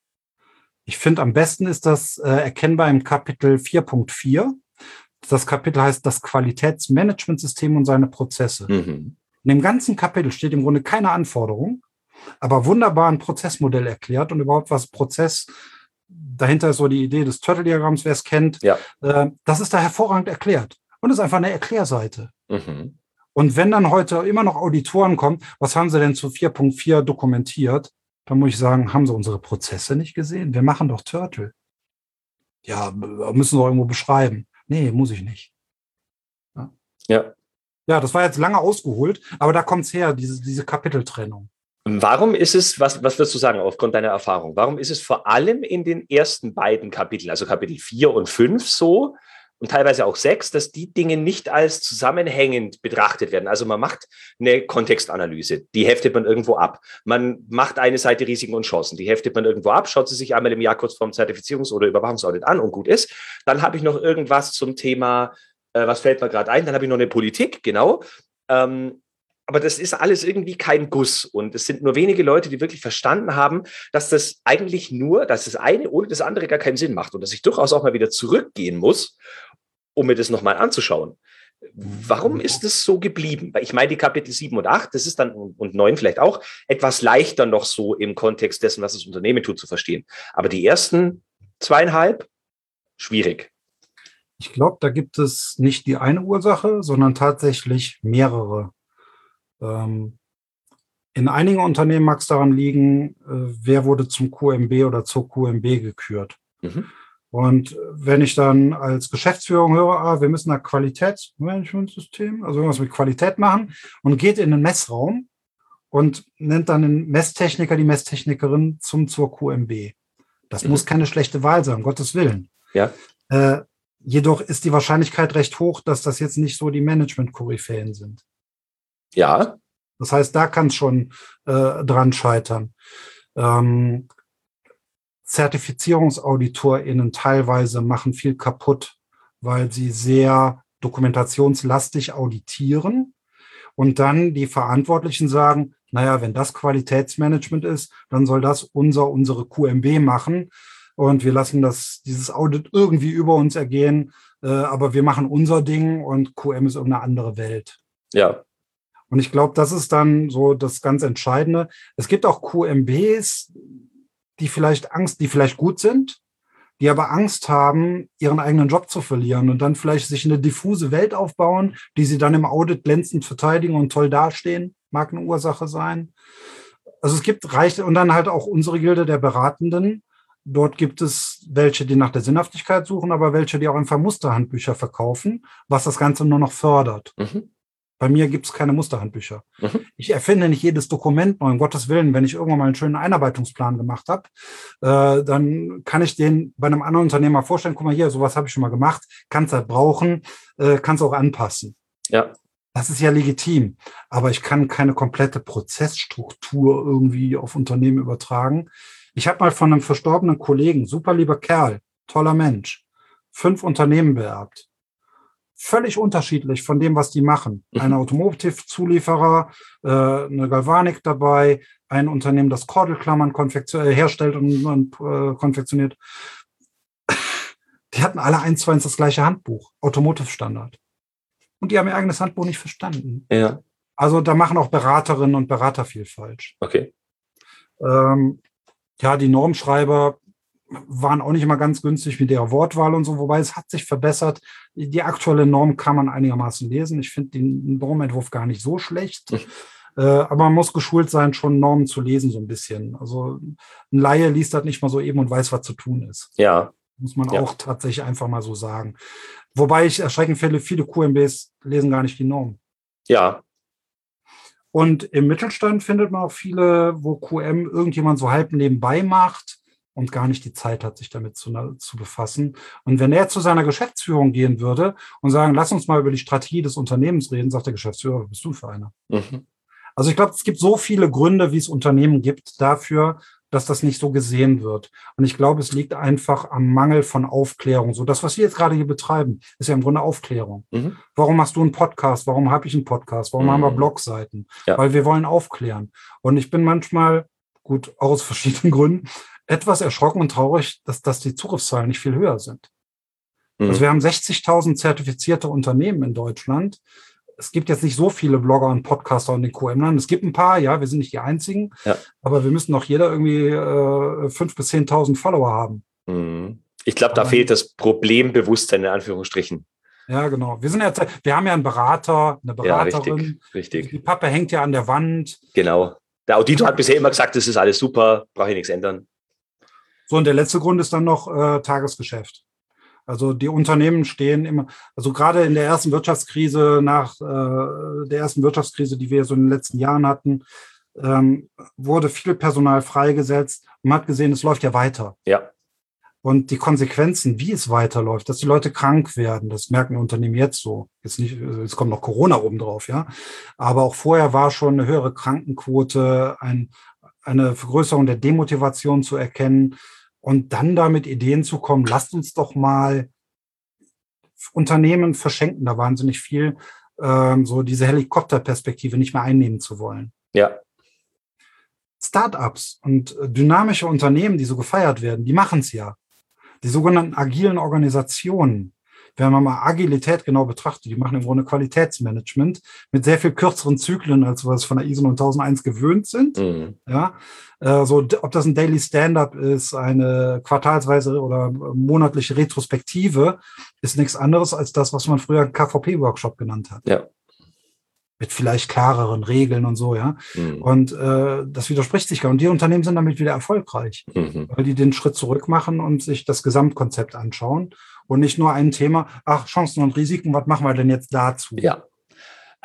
Ich finde, am besten ist das äh, erkennbar im Kapitel 4.4. Das Kapitel heißt das Qualitätsmanagementsystem und seine Prozesse. Mhm. In dem ganzen Kapitel steht im Grunde keine Anforderung, aber wunderbar ein Prozessmodell erklärt und überhaupt was Prozess dahinter ist so die Idee des Turtle-Diagramms, wer es kennt. Ja. Äh, das ist da hervorragend erklärt. Und ist einfach eine Erklärseite. Mhm. Und wenn dann heute immer noch Auditoren kommen, was haben sie denn zu 4.4 dokumentiert? Dann muss ich sagen, haben sie unsere Prozesse nicht gesehen? Wir machen doch Turtle. Ja, müssen sie doch irgendwo beschreiben. Nee, muss ich nicht. Ja. Ja, ja das war jetzt lange ausgeholt, aber da kommt's her, diese, diese Kapiteltrennung. Warum ist es, was, was würdest du sagen aufgrund deiner Erfahrung, warum ist es vor allem in den ersten beiden Kapiteln, also Kapitel 4 und 5 so und teilweise auch 6, dass die Dinge nicht als zusammenhängend betrachtet werden? Also man macht eine Kontextanalyse, die heftet man irgendwo ab. Man macht eine Seite Risiken und Chancen, die heftet man irgendwo ab, schaut sie sich einmal im Jahr kurz vorm Zertifizierungs- oder Überwachungsaudit an und gut ist. Dann habe ich noch irgendwas zum Thema, äh, was fällt mir gerade ein, dann habe ich noch eine Politik, genau. Ähm, aber das ist alles irgendwie kein Guss. Und es sind nur wenige Leute, die wirklich verstanden haben, dass das eigentlich nur, dass das eine ohne das andere gar keinen Sinn macht und dass ich durchaus auch mal wieder zurückgehen muss, um mir das nochmal anzuschauen. Warum ist es so geblieben? Weil ich meine, die Kapitel 7 und 8, das ist dann, und 9 vielleicht auch, etwas leichter noch so im Kontext dessen, was das Unternehmen tut, zu verstehen. Aber die ersten zweieinhalb, schwierig. Ich glaube, da gibt es nicht die eine Ursache, sondern tatsächlich mehrere. Ähm, in einigen Unternehmen mag es daran liegen, äh, wer wurde zum QMB oder zur QMB gekürt. Mhm. Und wenn ich dann als Geschäftsführung höre, ah, wir müssen ein Qualitätsmanagementsystem, also irgendwas mit Qualität machen und geht in den Messraum und nennt dann den Messtechniker, die Messtechnikerin zum zur QMB. Das mhm. muss keine schlechte Wahl sein, um Gottes Willen. Ja. Äh, jedoch ist die Wahrscheinlichkeit recht hoch, dass das jetzt nicht so die Management-Koryphäen sind. Ja. Das heißt, da kann es schon äh, dran scheitern. Ähm, ZertifizierungsauditorInnen teilweise machen viel kaputt, weil sie sehr dokumentationslastig auditieren und dann die Verantwortlichen sagen, naja, wenn das Qualitätsmanagement ist, dann soll das unser, unsere QMB machen und wir lassen das, dieses Audit irgendwie über uns ergehen, äh, aber wir machen unser Ding und QM ist irgendeine andere Welt. Ja. Und ich glaube, das ist dann so das ganz Entscheidende. Es gibt auch QMBs, die vielleicht Angst, die vielleicht gut sind, die aber Angst haben, ihren eigenen Job zu verlieren und dann vielleicht sich eine diffuse Welt aufbauen, die sie dann im Audit glänzend verteidigen und toll dastehen, mag eine Ursache sein. Also es gibt reiche und dann halt auch unsere Gilde der Beratenden. Dort gibt es welche, die nach der Sinnhaftigkeit suchen, aber welche, die auch einfach Musterhandbücher verkaufen, was das Ganze nur noch fördert. Mhm. Bei mir gibt es keine Musterhandbücher. Mhm. Ich erfinde nicht jedes Dokument neu, um Gottes Willen. Wenn ich irgendwann mal einen schönen Einarbeitungsplan gemacht habe, äh, dann kann ich den bei einem anderen Unternehmer vorstellen, guck mal hier, sowas habe ich schon mal gemacht, kannst halt brauchen, äh, kannst auch anpassen. Ja. Das ist ja legitim. Aber ich kann keine komplette Prozessstruktur irgendwie auf Unternehmen übertragen. Ich habe mal von einem verstorbenen Kollegen, super lieber Kerl, toller Mensch, fünf Unternehmen beerbt völlig unterschiedlich von dem, was die machen. Mhm. Ein Automotive-Zulieferer, äh, eine Galvanik dabei, ein Unternehmen, das Kordelklammern äh, herstellt und, und äh, konfektioniert. Die hatten alle eins zu eins das gleiche Handbuch, Automotive-Standard. Und die haben ihr eigenes Handbuch nicht verstanden. Ja. Also da machen auch Beraterinnen und Berater viel falsch. Okay. Ähm, ja, die Normschreiber waren auch nicht immer ganz günstig mit ihrer Wortwahl und so, wobei es hat sich verbessert. Die aktuelle Norm kann man einigermaßen lesen. Ich finde den Normentwurf gar nicht so schlecht. Mhm. Äh, aber man muss geschult sein, schon Normen zu lesen, so ein bisschen. Also ein Laie liest das nicht mal so eben und weiß, was zu tun ist. Ja. Muss man ja. auch tatsächlich einfach mal so sagen. Wobei ich erschreckend viele, viele QMBs lesen gar nicht die Norm. Ja. Und im Mittelstand findet man auch viele, wo QM irgendjemand so halb nebenbei macht und gar nicht die Zeit hat, sich damit zu, zu befassen. Und wenn er zu seiner Geschäftsführung gehen würde und sagen, lass uns mal über die Strategie des Unternehmens reden, sagt der Geschäftsführer, was bist du für einer? Mhm. Also ich glaube, es gibt so viele Gründe, wie es Unternehmen gibt, dafür, dass das nicht so gesehen wird. Und ich glaube, es liegt einfach am Mangel von Aufklärung. So das, was wir jetzt gerade hier betreiben, ist ja im Grunde Aufklärung. Mhm. Warum machst du einen Podcast? Warum habe ich einen Podcast? Warum mhm. haben wir. Blogseiten? Ja. Weil wir wollen aufklären. Und ich bin manchmal, gut, aus <laughs> verschiedenen Gründen, etwas erschrocken und traurig, dass, dass die Zugriffszahlen nicht viel höher sind. Mhm. Also wir haben 60.000 zertifizierte Unternehmen in Deutschland. Es gibt jetzt nicht so viele Blogger und Podcaster in den QM-Land. Es gibt ein paar, ja, wir sind nicht die einzigen, ja. aber wir müssen noch jeder irgendwie äh, 5.000 bis 10.000 Follower haben. Mhm. Ich glaube, da fehlt das Problembewusstsein in Anführungsstrichen. Ja, genau. Wir sind ja, wir haben ja einen Berater, eine Beraterin. Ja, richtig, richtig. Die Pappe hängt ja an der Wand. Genau. Der Auditor hat bisher immer gesagt, das ist alles super, brauche ich nichts ändern. So, und der letzte Grund ist dann noch äh, Tagesgeschäft. Also die Unternehmen stehen immer, also gerade in der ersten Wirtschaftskrise, nach äh, der ersten Wirtschaftskrise, die wir so in den letzten Jahren hatten, ähm, wurde viel Personal freigesetzt. Man hat gesehen, es läuft ja weiter. Ja. Und die Konsequenzen, wie es weiterläuft, dass die Leute krank werden, das merken die Unternehmen jetzt so. Jetzt nicht, jetzt kommt noch Corona oben drauf, ja. Aber auch vorher war schon eine höhere Krankenquote, ein, eine Vergrößerung der Demotivation zu erkennen und dann damit Ideen zu kommen, lasst uns doch mal Unternehmen verschenken, da wahnsinnig viel, ähm, so diese Helikopterperspektive nicht mehr einnehmen zu wollen. Ja. Startups und dynamische Unternehmen, die so gefeiert werden, die machen es ja. Die sogenannten agilen Organisationen, wenn man mal Agilität genau betrachtet, die machen im Grunde Qualitätsmanagement mit sehr viel kürzeren Zyklen, als wir es von der ISO 9001 gewöhnt sind. Mhm. Ja, äh, so, ob das ein Daily Stand-up ist, eine quartalsweise oder monatliche Retrospektive, ist nichts anderes als das, was man früher KVP-Workshop genannt hat. Ja mit vielleicht klareren Regeln und so, ja. Mhm. Und äh, das widerspricht sich gar. Und die Unternehmen sind damit wieder erfolgreich, mhm. weil die den Schritt zurück machen und sich das Gesamtkonzept anschauen und nicht nur ein Thema, ach, Chancen und Risiken, was machen wir denn jetzt dazu? Ja.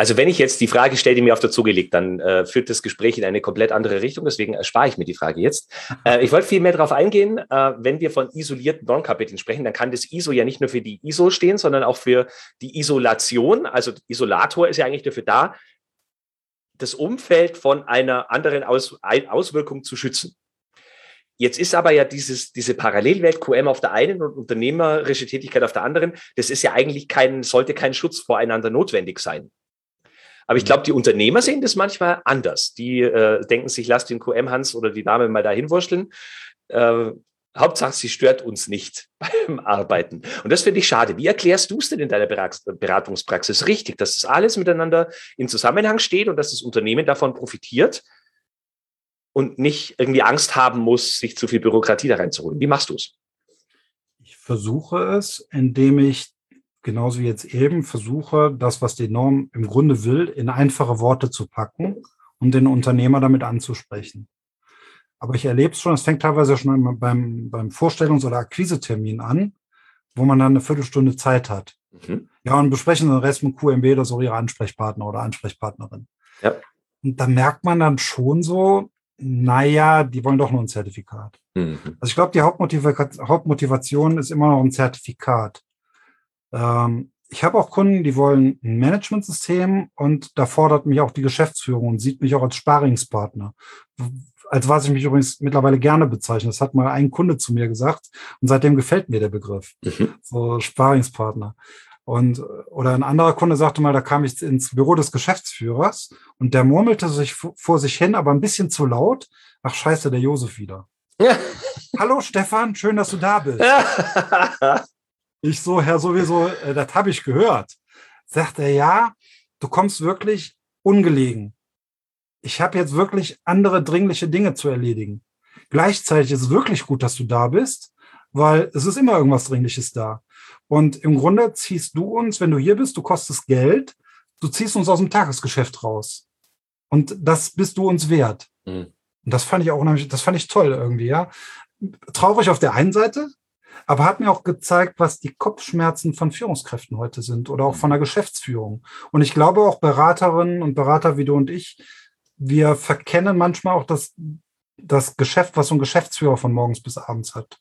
Also wenn ich jetzt die Frage stelle, die mir auf der Zunge liegt, dann äh, führt das Gespräch in eine komplett andere Richtung. Deswegen erspare ich mir die Frage jetzt. <laughs> Äh, ich wollte viel mehr darauf eingehen. Äh, wenn wir von isolierten Normkapiteln sprechen, dann kann das ISO ja nicht nur für die ISO stehen, sondern auch für die Isolation. Also Isolator ist ja eigentlich dafür da, das Umfeld von einer anderen Aus Auswirkung zu schützen. Jetzt ist aber ja dieses, diese Parallelwelt QM auf der einen und unternehmerische Tätigkeit auf der anderen, das ist ja eigentlich kein, sollte kein Schutz voreinander notwendig sein. Aber ich glaube, die Unternehmer sehen das manchmal anders. Die äh, denken sich, lass den QM-Hans oder die Dame mal dahin wursteln. Äh, Hauptsache, sie stört uns nicht <laughs> beim Arbeiten. Und das finde ich schade. Wie erklärst du es denn in deiner Beratungspraxis richtig, dass das alles miteinander in Zusammenhang steht und dass das Unternehmen davon profitiert? Und nicht irgendwie Angst haben muss, sich zu viel Bürokratie da reinzuholen. Wie machst du es? versuche es, indem ich genauso wie jetzt eben versuche, das, was die Norm im Grunde will, in einfache Worte zu packen und den Unternehmer damit anzusprechen. Aber ich erlebe es schon, es fängt teilweise schon beim, beim Vorstellungs- oder Akquisetermin an, wo man dann eine Viertelstunde Zeit hat. Mhm. Ja, und besprechen den Rest mit QMB oder so ihre Ansprechpartner oder Ansprechpartnerin. Ja. Und da merkt man dann schon so, naja, die wollen doch nur ein Zertifikat. Mhm. Also ich glaube, die Hauptmotiva Hauptmotivation ist immer noch ein Zertifikat. Ähm, ich habe auch Kunden, die wollen ein Managementsystem und da fordert mich auch die Geschäftsführung und sieht mich auch als Sparingspartner. Als was ich mich übrigens mittlerweile gerne bezeichne. Das hat mal ein Kunde zu mir gesagt und seitdem gefällt mir der Begriff. Mhm. So Sparingspartner. Und, oder ein anderer Kunde sagte mal, da kam ich ins Büro des Geschäftsführers und der murmelte sich vor sich hin, aber ein bisschen zu laut. Ach scheiße, der Josef wieder. Ja. <laughs> Hallo Stefan, schön, dass du da bist. <laughs> Ich so, Herr, sowieso, äh, das habe ich gehört. Sagt er, ja, du kommst wirklich ungelegen. Ich habe jetzt wirklich andere dringliche Dinge zu erledigen. Gleichzeitig ist es wirklich gut, dass du da bist, weil es ist immer irgendwas Dringliches da. Und im Grunde ziehst du uns, wenn du hier bist, du kostest Geld, du ziehst uns aus dem Tagesgeschäft raus. Und das bist du uns wert. Mhm. Und das fand ich auch unheimlich, das fand ich toll irgendwie, ja. Traurig auf der einen Seite, aber hat mir auch gezeigt, was die Kopfschmerzen von Führungskräften heute sind oder auch von der Geschäftsführung. Und ich glaube auch Beraterinnen und Berater wie du und ich, wir verkennen manchmal auch das, das Geschäft, was so ein Geschäftsführer von morgens bis abends hat.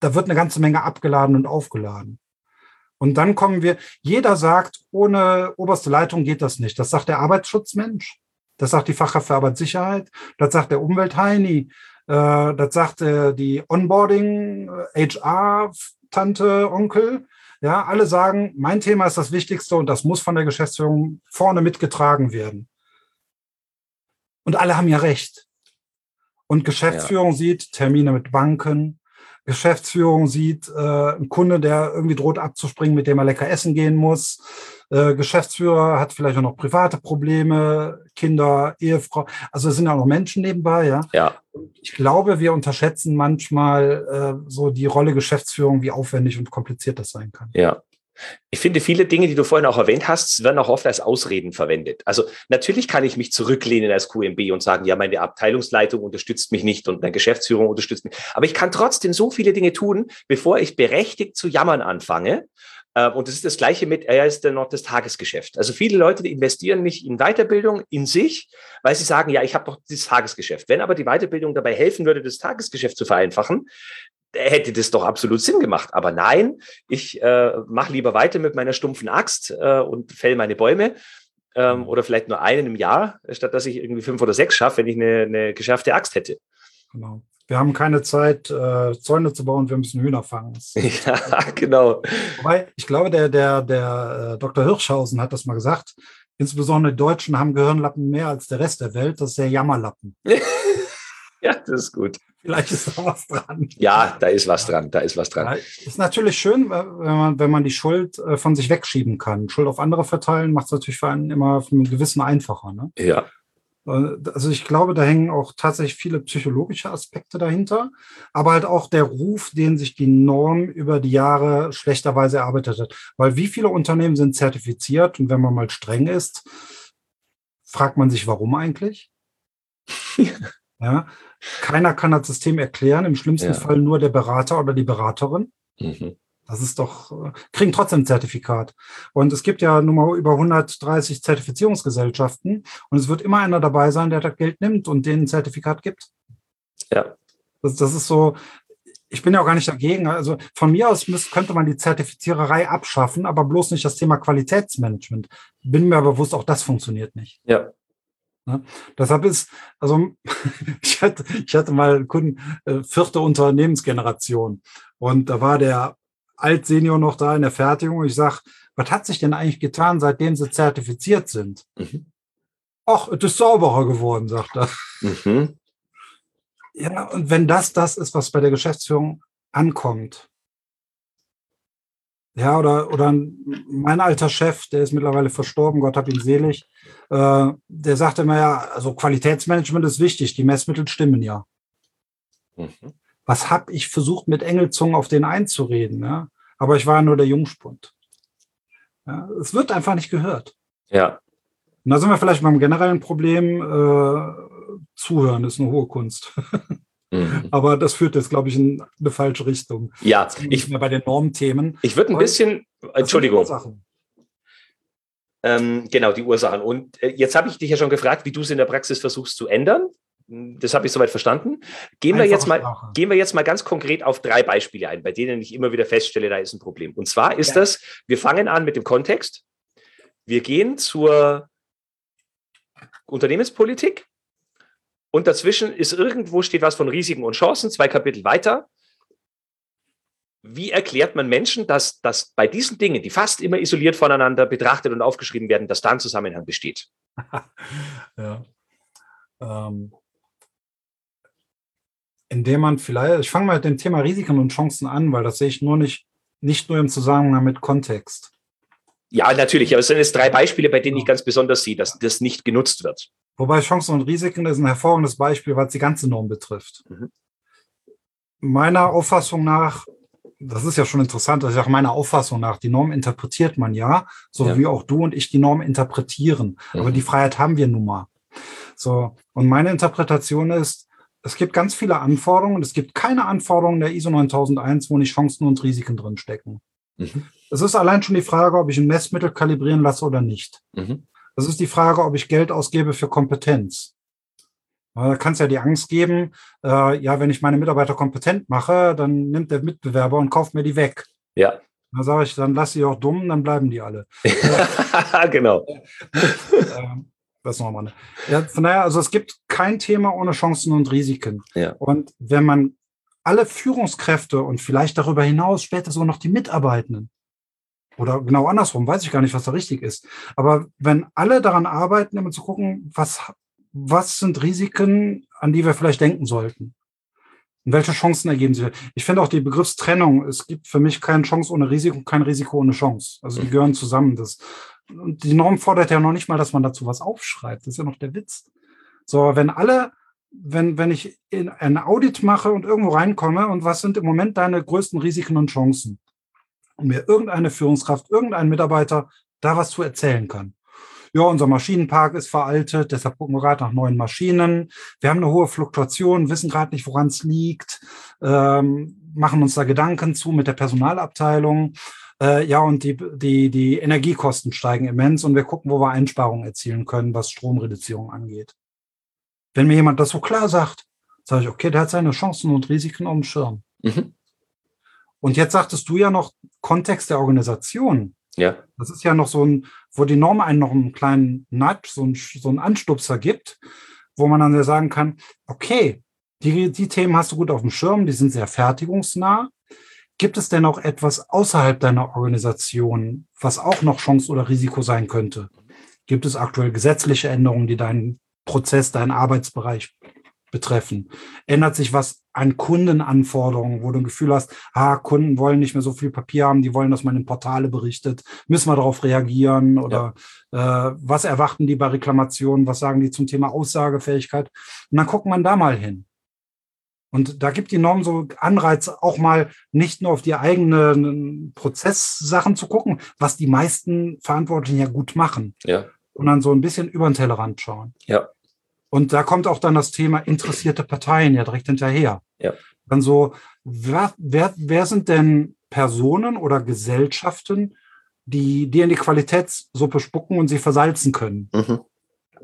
Da wird eine ganze Menge abgeladen und aufgeladen. Und dann kommen wir, jeder sagt, ohne oberste Leitung geht das nicht. Das sagt der Arbeitsschutzmensch, das sagt die Fachkraft für Arbeitssicherheit, das sagt der Umweltheini, äh, das sagte die Onboarding, HR, Tante, Onkel. Ja, alle sagen, mein Thema ist das Wichtigste und das muss von der Geschäftsführung vorne mitgetragen werden. Und alle haben ja recht. Und Geschäftsführung ja. sieht Termine mit Banken, Geschäftsführung sieht äh, einen Kunde, der irgendwie droht abzuspringen, mit dem er lecker essen gehen muss. Äh, Geschäftsführer hat vielleicht auch noch private Probleme, Kinder, Ehefrau. Also es sind ja auch noch Menschen nebenbei, ja. Ja. Ich glaube, wir unterschätzen manchmal äh, so die Rolle Geschäftsführung, wie aufwendig und kompliziert das sein kann. Ja. Ich finde, viele Dinge, die du vorhin auch erwähnt hast, werden auch oft als Ausreden verwendet. Also natürlich kann ich mich zurücklehnen als QMB und sagen, ja, meine Abteilungsleitung unterstützt mich nicht und meine Geschäftsführung unterstützt mich. Aber ich kann trotzdem so viele Dinge tun, bevor ich berechtigt zu jammern anfange. Ähm, und das ist das Gleiche mit, er ist dann noch das Tagesgeschäft. Also viele Leute, investieren nicht in Weiterbildung, in sich, weil sie sagen, ja, ich habe doch das Tagesgeschäft. Wenn aber die Weiterbildung dabei helfen würde, das Tagesgeschäft zu vereinfachen, hätte das doch absolut Sinn gemacht. Aber nein, ich äh, mache lieber weiter mit meiner stumpfen Axt äh, und fäll meine Bäume. Ähm, oder vielleicht nur einen im Jahr, statt dass ich irgendwie fünf oder sechs schaffe, wenn ich eine, eine geschärfte Axt hätte. Genau. Wir haben keine Zeit, äh, Zäune zu bauen, wir müssen Hühner fangen. <laughs> Ja, genau. Wobei, ich glaube, der, der, der äh, Dr. Hirschhausen hat das mal gesagt. Insbesondere die Deutschen haben Gehirnlappen mehr als der Rest der Welt. Das ist der Jammerlappen. <laughs> ja, das ist gut. Vielleicht ist da was dran. Ja, da ist was dran, da ist was dran. Ist natürlich schön, wenn man, wenn man die Schuld äh, von sich wegschieben kann. Schuld auf andere verteilen macht es natürlich für einen immer für einen gewissen einfacher. Ne? Ja. Äh, also ich glaube, da hängen auch tatsächlich viele psychologische Aspekte dahinter, aber halt auch der Ruf, den sich die Norm über die Jahre schlechterweise erarbeitet hat. Weil wie viele Unternehmen sind zertifiziert und wenn man mal streng ist, fragt man sich, warum eigentlich? <laughs> Ja, keiner kann das System erklären, im schlimmsten ja. Fall nur der Berater oder die Beraterin. Mhm. Das ist doch, äh, kriegen trotzdem ein Zertifikat. Und es gibt ja nun mal über 130 Zertifizierungsgesellschaften und es wird immer einer dabei sein, der das Geld nimmt und denen ein Zertifikat gibt. Ja. Das, das ist so, ich bin ja auch gar nicht dagegen. Also von mir aus müsste, könnte man die Zertifiziererei abschaffen, aber bloß nicht das Thema Qualitätsmanagement. Bin mir aber bewusst, auch das funktioniert nicht. Ja. Ne? Deshalb ist, also <laughs> ich hatte, ich hatte mal einen Kunden, äh, vierte Unternehmensgeneration und da war der Altsenior noch da in der Fertigung. Ich sag, was hat sich denn eigentlich getan, seitdem sie zertifiziert sind? Mhm. Ach, es ist sauberer geworden, sagt er. Mhm. Ja, und wenn das das ist, was bei der Geschäftsführung ankommt, ja, oder, oder mein alter Chef, der ist mittlerweile verstorben, Gott hab ihn selig, äh, der sagte immer ja, also Qualitätsmanagement ist wichtig, die Messmittel stimmen ja. Mhm. was habe ich versucht, mit Engelzungen auf den einzureden? Ja? Aber ich war nur der Jungspund. Ja, es wird einfach nicht gehört. Ja. Und da sind wir vielleicht beim generellen Problem. Äh, Zuhören ist eine hohe Kunst. <laughs> Mhm. Aber das führt jetzt, glaube ich, in eine falsche Richtung. Ja, ich bei den Normthemen. Ich würde ein bisschen, Entschuldigung. Ähm, genau, die Ursachen. Und äh, jetzt habe ich dich ja schon gefragt, wie du es in der Praxis versuchst zu ändern. Das habe ich soweit verstanden. Gehen wir, jetzt mal, gehen wir jetzt mal ganz konkret auf drei Beispiele ein, bei denen ich immer wieder feststelle, da ist ein Problem. Und zwar ist ja. das, wir fangen an mit dem Kontext. Wir gehen zur Unternehmenspolitik und dazwischen ist irgendwo steht was von Risiken und Chancen, zwei Kapitel weiter. Wie erklärt man Menschen, dass, dass bei diesen Dingen, die fast immer isoliert voneinander betrachtet und aufgeschrieben werden, dass da ein Zusammenhang besteht? <laughs> ja. Ähm, indem man vielleicht, ich fange mal mit dem Thema Risiken und Chancen an, weil das sehe ich nur nicht, nicht nur im Zusammenhang mit Kontext. Ja, natürlich, aber es sind jetzt drei Beispiele, bei denen ich ganz besonders sehe, dass das nicht genutzt wird. Wobei Chancen und Risiken ist ein hervorragendes Beispiel, was die ganze Norm betrifft. Mhm. Meiner Auffassung nach, das ist ja schon interessant, dass ich auch meiner Auffassung nach, die Norm interpretiert man ja, so ja. wie auch du und ich die Norm interpretieren. Mhm. Aber die Freiheit haben wir nun mal. So. Und meine Interpretation ist, es gibt ganz viele Anforderungen und es gibt keine Anforderungen der ISO 9001, wo nicht Chancen und Risiken drinstecken. Mhm. Es ist allein schon die Frage, ob ich ein Messmittel kalibrieren lasse oder nicht. Mhm. Das ist die Frage, ob ich Geld ausgebe für Kompetenz. Da kann es ja die Angst geben, äh, ja, wenn ich meine Mitarbeiter kompetent mache, dann nimmt der Mitbewerber und kauft mir die weg. Ja. Da sage ich, dann lass sie auch dumm, dann bleiben die alle. <laughs> genau. Ähm, das nochmal. Ja, von daher, also es gibt kein Thema ohne Chancen und Risiken. Ja. Und wenn man alle Führungskräfte und vielleicht darüber hinaus später sogar noch die Mitarbeitenden oder genau andersrum, weiß ich gar nicht, was da richtig ist. Aber wenn alle daran arbeiten, immer zu gucken, was, was sind Risiken, an die wir vielleicht denken sollten? Und welche Chancen ergeben sich? Ich finde auch die Begriffstrennung, es gibt für mich keine Chance ohne Risiko, kein Risiko ohne Chance. Also die mhm. gehören zusammen. Das, und die Norm fordert ja noch nicht mal, dass man dazu was aufschreibt. Das ist ja noch der Witz. So, wenn alle, wenn, wenn ich in ein Audit mache und irgendwo reinkomme und was sind im Moment deine größten Risiken und Chancen? Und mir irgendeine Führungskraft, irgendein Mitarbeiter da was zu erzählen kann. Ja, unser Maschinenpark ist veraltet, deshalb gucken wir gerade nach neuen Maschinen. Wir haben eine hohe Fluktuation, wissen gerade nicht, woran es liegt, ähm, machen uns da Gedanken zu mit der Personalabteilung. Äh, ja, und die, die, die Energiekosten steigen immens und wir gucken, wo wir Einsparungen erzielen können, was Stromreduzierung angeht. Wenn mir jemand das so klar sagt, sage ich, okay, der hat seine Chancen und Risiken auf dem Schirm. Mhm. Und jetzt sagtest du ja noch Kontext der Organisation. Ja. Das ist ja noch so ein, wo die Norm einen noch einen kleinen Nudge, so, ein, so einen Anstupser gibt, wo man dann ja sagen kann, okay, die, die Themen hast du gut auf dem Schirm, die sind sehr fertigungsnah. Gibt es denn auch etwas außerhalb deiner Organisation, was auch noch Chance oder Risiko sein könnte? Gibt es aktuell gesetzliche Änderungen, die deinen Prozess, deinen Arbeitsbereich betreffen? Ändert sich was an Kundenanforderungen, wo du ein Gefühl hast, ah, Kunden wollen nicht mehr so viel Papier haben, die wollen, dass man in Portale berichtet. Müssen wir darauf reagieren? Oder ja. äh, was erwarten die bei Reklamationen? Was sagen die zum Thema Aussagefähigkeit? Und dann guckt man da mal hin. Und da gibt die Norm so Anreiz, auch mal nicht nur auf die eigenen Prozesssachen zu gucken, was die meisten Verantwortlichen ja gut machen, ja. sondern so ein bisschen über den Tellerrand schauen. Ja. Und da kommt auch dann das Thema interessierte Parteien ja direkt hinterher. Ja. Dann so, wer, wer, wer sind denn Personen oder Gesellschaften, die, die in die Qualitätssuppe spucken und sie versalzen können? Mhm.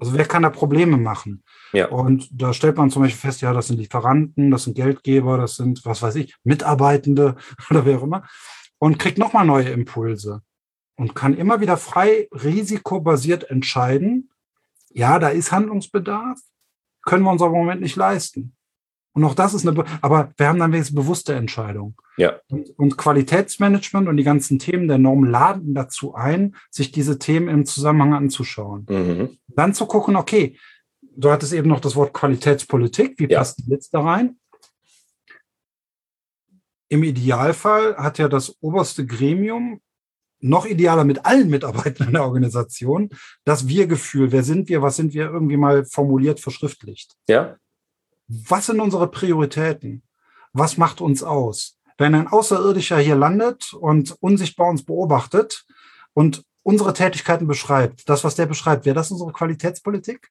Also wer kann da Probleme machen? Ja. Und da stellt man zum Beispiel fest, ja, das sind Lieferanten, das sind Geldgeber, das sind, was weiß ich, Mitarbeitende <laughs> oder wer auch immer. Und kriegt nochmal neue Impulse und kann immer wieder frei risikobasiert entscheiden, ja, da ist Handlungsbedarf, können wir uns aber im Moment nicht leisten. Und auch das ist eine, aber wir haben dann wenigstens bewusste Entscheidung. Ja. Und, und, Qualitätsmanagement und die ganzen Themen der Norm laden dazu ein, sich diese Themen im Zusammenhang anzuschauen. Mhm. Dann zu gucken, okay, du hattest eben noch das Wort Qualitätspolitik, wie ja. passt die jetzt da rein? Im Idealfall hat ja das oberste Gremium noch idealer mit allen Mitarbeitern in der Organisation, das Wir-Gefühl, wer sind wir, was sind wir, irgendwie mal formuliert, verschriftlicht. Ja. Was sind unsere Prioritäten? was macht uns aus? Wenn ein Außerirdischer hier landet und unsichtbar uns beobachtet und unsere Tätigkeiten beschreibt, das, was der beschreibt, wäre das unsere Qualitätspolitik?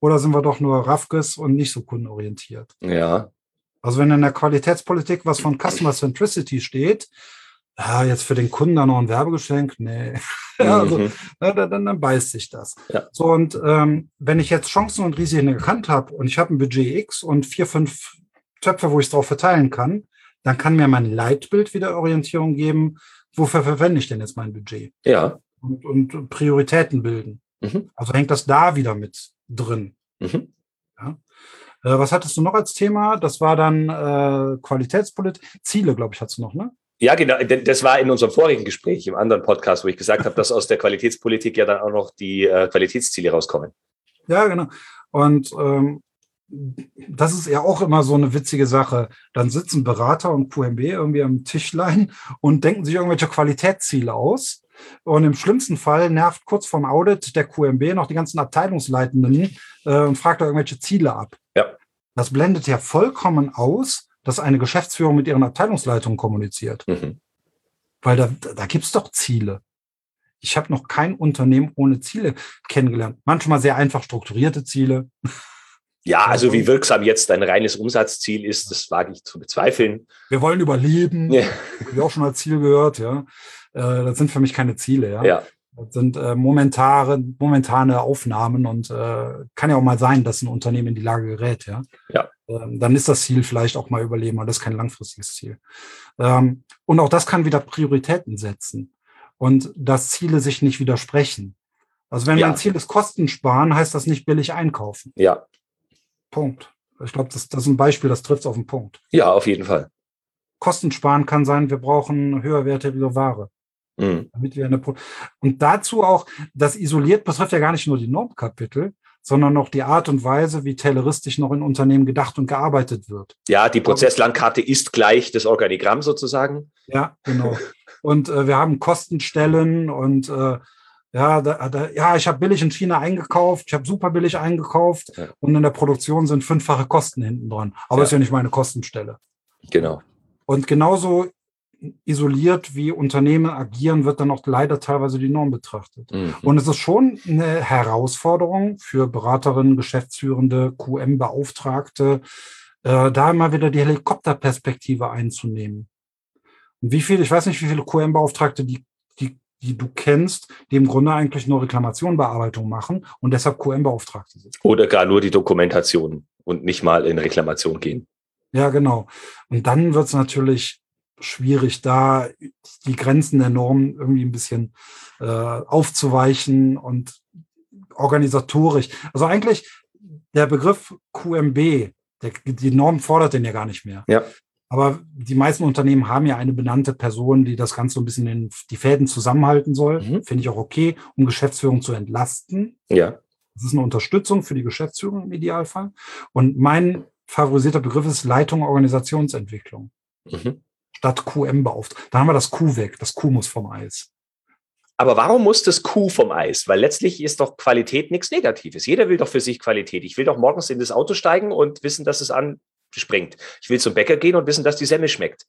Oder sind wir doch nur Raffges und nicht so kundenorientiert? Ja. Also wenn in der Qualitätspolitik was von Customer Centricity steht, ja, jetzt für den Kunden da noch ein Werbegeschenk, nee. ja, <laughs> also, Mhm. ja, dann, dann, dann beißt sich das. Ja. So, und ähm, wenn ich jetzt Chancen und Risiken erkannt habe und ich habe ein Budget X und vier, fünf Töpfe, wo ich es drauf verteilen kann, dann kann mir mein Leitbild wieder Orientierung geben, wofür verwende ich denn jetzt mein Budget? Ja. Und, und Prioritäten bilden. Mhm. Also hängt das da wieder mit drin. Mhm. Äh, was hattest du noch als Thema? Das war dann äh, Qualitätspolitik. Ziele, glaube ich, hattest du noch, ne? Ja, genau. Das war in unserem vorigen Gespräch, im anderen Podcast, wo ich gesagt habe, dass aus der Qualitätspolitik ja dann auch noch die äh, Qualitätsziele rauskommen. Ja, genau. Und ähm, das ist ja auch immer so eine witzige Sache. Dann sitzen Berater und QMB irgendwie am Tischlein und denken sich irgendwelche Qualitätsziele aus. Und im schlimmsten Fall nervt kurz vorm Audit der QMB noch die ganzen Abteilungsleitenden äh, und fragt da irgendwelche Ziele ab. Ja. Das blendet ja vollkommen aus, dass eine Geschäftsführung mit ihren Abteilungsleitungen kommuniziert. Mhm. Weil da, da gibt's doch Ziele. Ich habe noch kein Unternehmen ohne Ziele kennengelernt. Manchmal sehr einfach strukturierte Ziele. Ja, also wie wirksam jetzt ein reines Umsatzziel ist, das wage ich zu bezweifeln. Wir wollen überleben. Ja. Habe ich auch schon als Ziel gehört, ja. Äh, das sind für mich keine Ziele, ja. Ja. Das sind äh, momentare, momentane Aufnahmen und äh, kann ja auch mal sein, dass ein Unternehmen in die Lage gerät, ja. Ja. Ähm, dann ist das Ziel vielleicht auch mal überleben, aber das ist kein langfristiges Ziel. Ähm, und auch das kann wieder Prioritäten setzen und dass Ziele sich nicht widersprechen. Also wenn Ja. mein Ziel ist Kosten sparen, heißt das nicht billig einkaufen. Ja. Punkt. Ich glaube, das, das ist ein Beispiel, das trifft auf den Punkt. Ja, auf jeden Fall. Kosten sparen kann sein, wir brauchen höherwertige Ware. Mhm. damit wir eine und dazu auch, das isoliert betrifft ja gar nicht nur die Normkapitel, sondern auch die Art und Weise, wie tayloristisch noch in Unternehmen gedacht und gearbeitet wird. Ja, die Prozesslandkarte ist gleich das Organigramm sozusagen. Ja, genau. und äh, wir haben Kostenstellen und äh, ja, da, da, ja, ich habe billig in China eingekauft, ich habe super billig eingekauft Ja. und in der Produktion sind fünffache Kosten hinten dran. Aber Ja. ist ja nicht meine Kostenstelle. Genau. Und genauso isoliert wie Unternehmen agieren, wird dann auch leider teilweise die Norm betrachtet. Mhm. Und es ist schon eine Herausforderung für Beraterinnen, Geschäftsführende, QM-Beauftragte, äh, da immer wieder die Helikopterperspektive einzunehmen. Und wie viel, ich weiß nicht, wie viele QM-Beauftragte, die, die, die du kennst, die im Grunde eigentlich nur Reklamationbearbeitung machen und deshalb QM-Beauftragte sind. Oder gar nur die Dokumentation und nicht mal in Reklamation gehen. Ja, genau. Und dann wird es natürlich schwierig, da die Grenzen der Norm irgendwie ein bisschen äh, aufzuweichen und organisatorisch. Also eigentlich der Begriff QMB, der, die Norm fordert den ja gar nicht mehr. Ja. Aber die meisten Unternehmen haben ja eine benannte Person, die das Ganze so ein bisschen in die Fäden zusammenhalten soll. Mhm. Finde ich auch okay, um Geschäftsführung zu entlasten. Ja. Das ist eine Unterstützung für die Geschäftsführung im Idealfall. Und mein favorisierter Begriff ist Leitung Organisationsentwicklung Mhm. Statt QM beauftragt. Da haben wir das Q weg. Das Q muss vom Eis. Aber warum muss das Q vom Eis? Weil letztlich ist doch Qualität nichts Negatives. Jeder will doch für sich Qualität. Ich will doch morgens in das Auto steigen und wissen, dass es anspringt. Ich will zum Bäcker gehen und wissen, dass die Semmel schmeckt.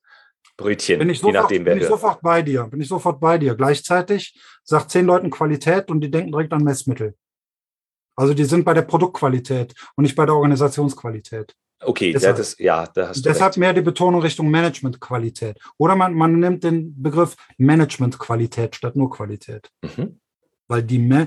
Brötchen, Bin ich je sofort, nachdem, wer bin ich sofort bei dir. Bin ich sofort bei dir. Gleichzeitig sagt zehn Leuten Qualität und die denken direkt an Messmittel. Also die sind bei der Produktqualität und nicht bei der Organisationsqualität. Okay, ja, Deshalb- das, ja, da hast du Deshalb recht. mehr die Betonung Richtung Managementqualität. Oder man, man nimmt den Begriff Managementqualität statt nur Qualität. Mhm. Weil die, Ma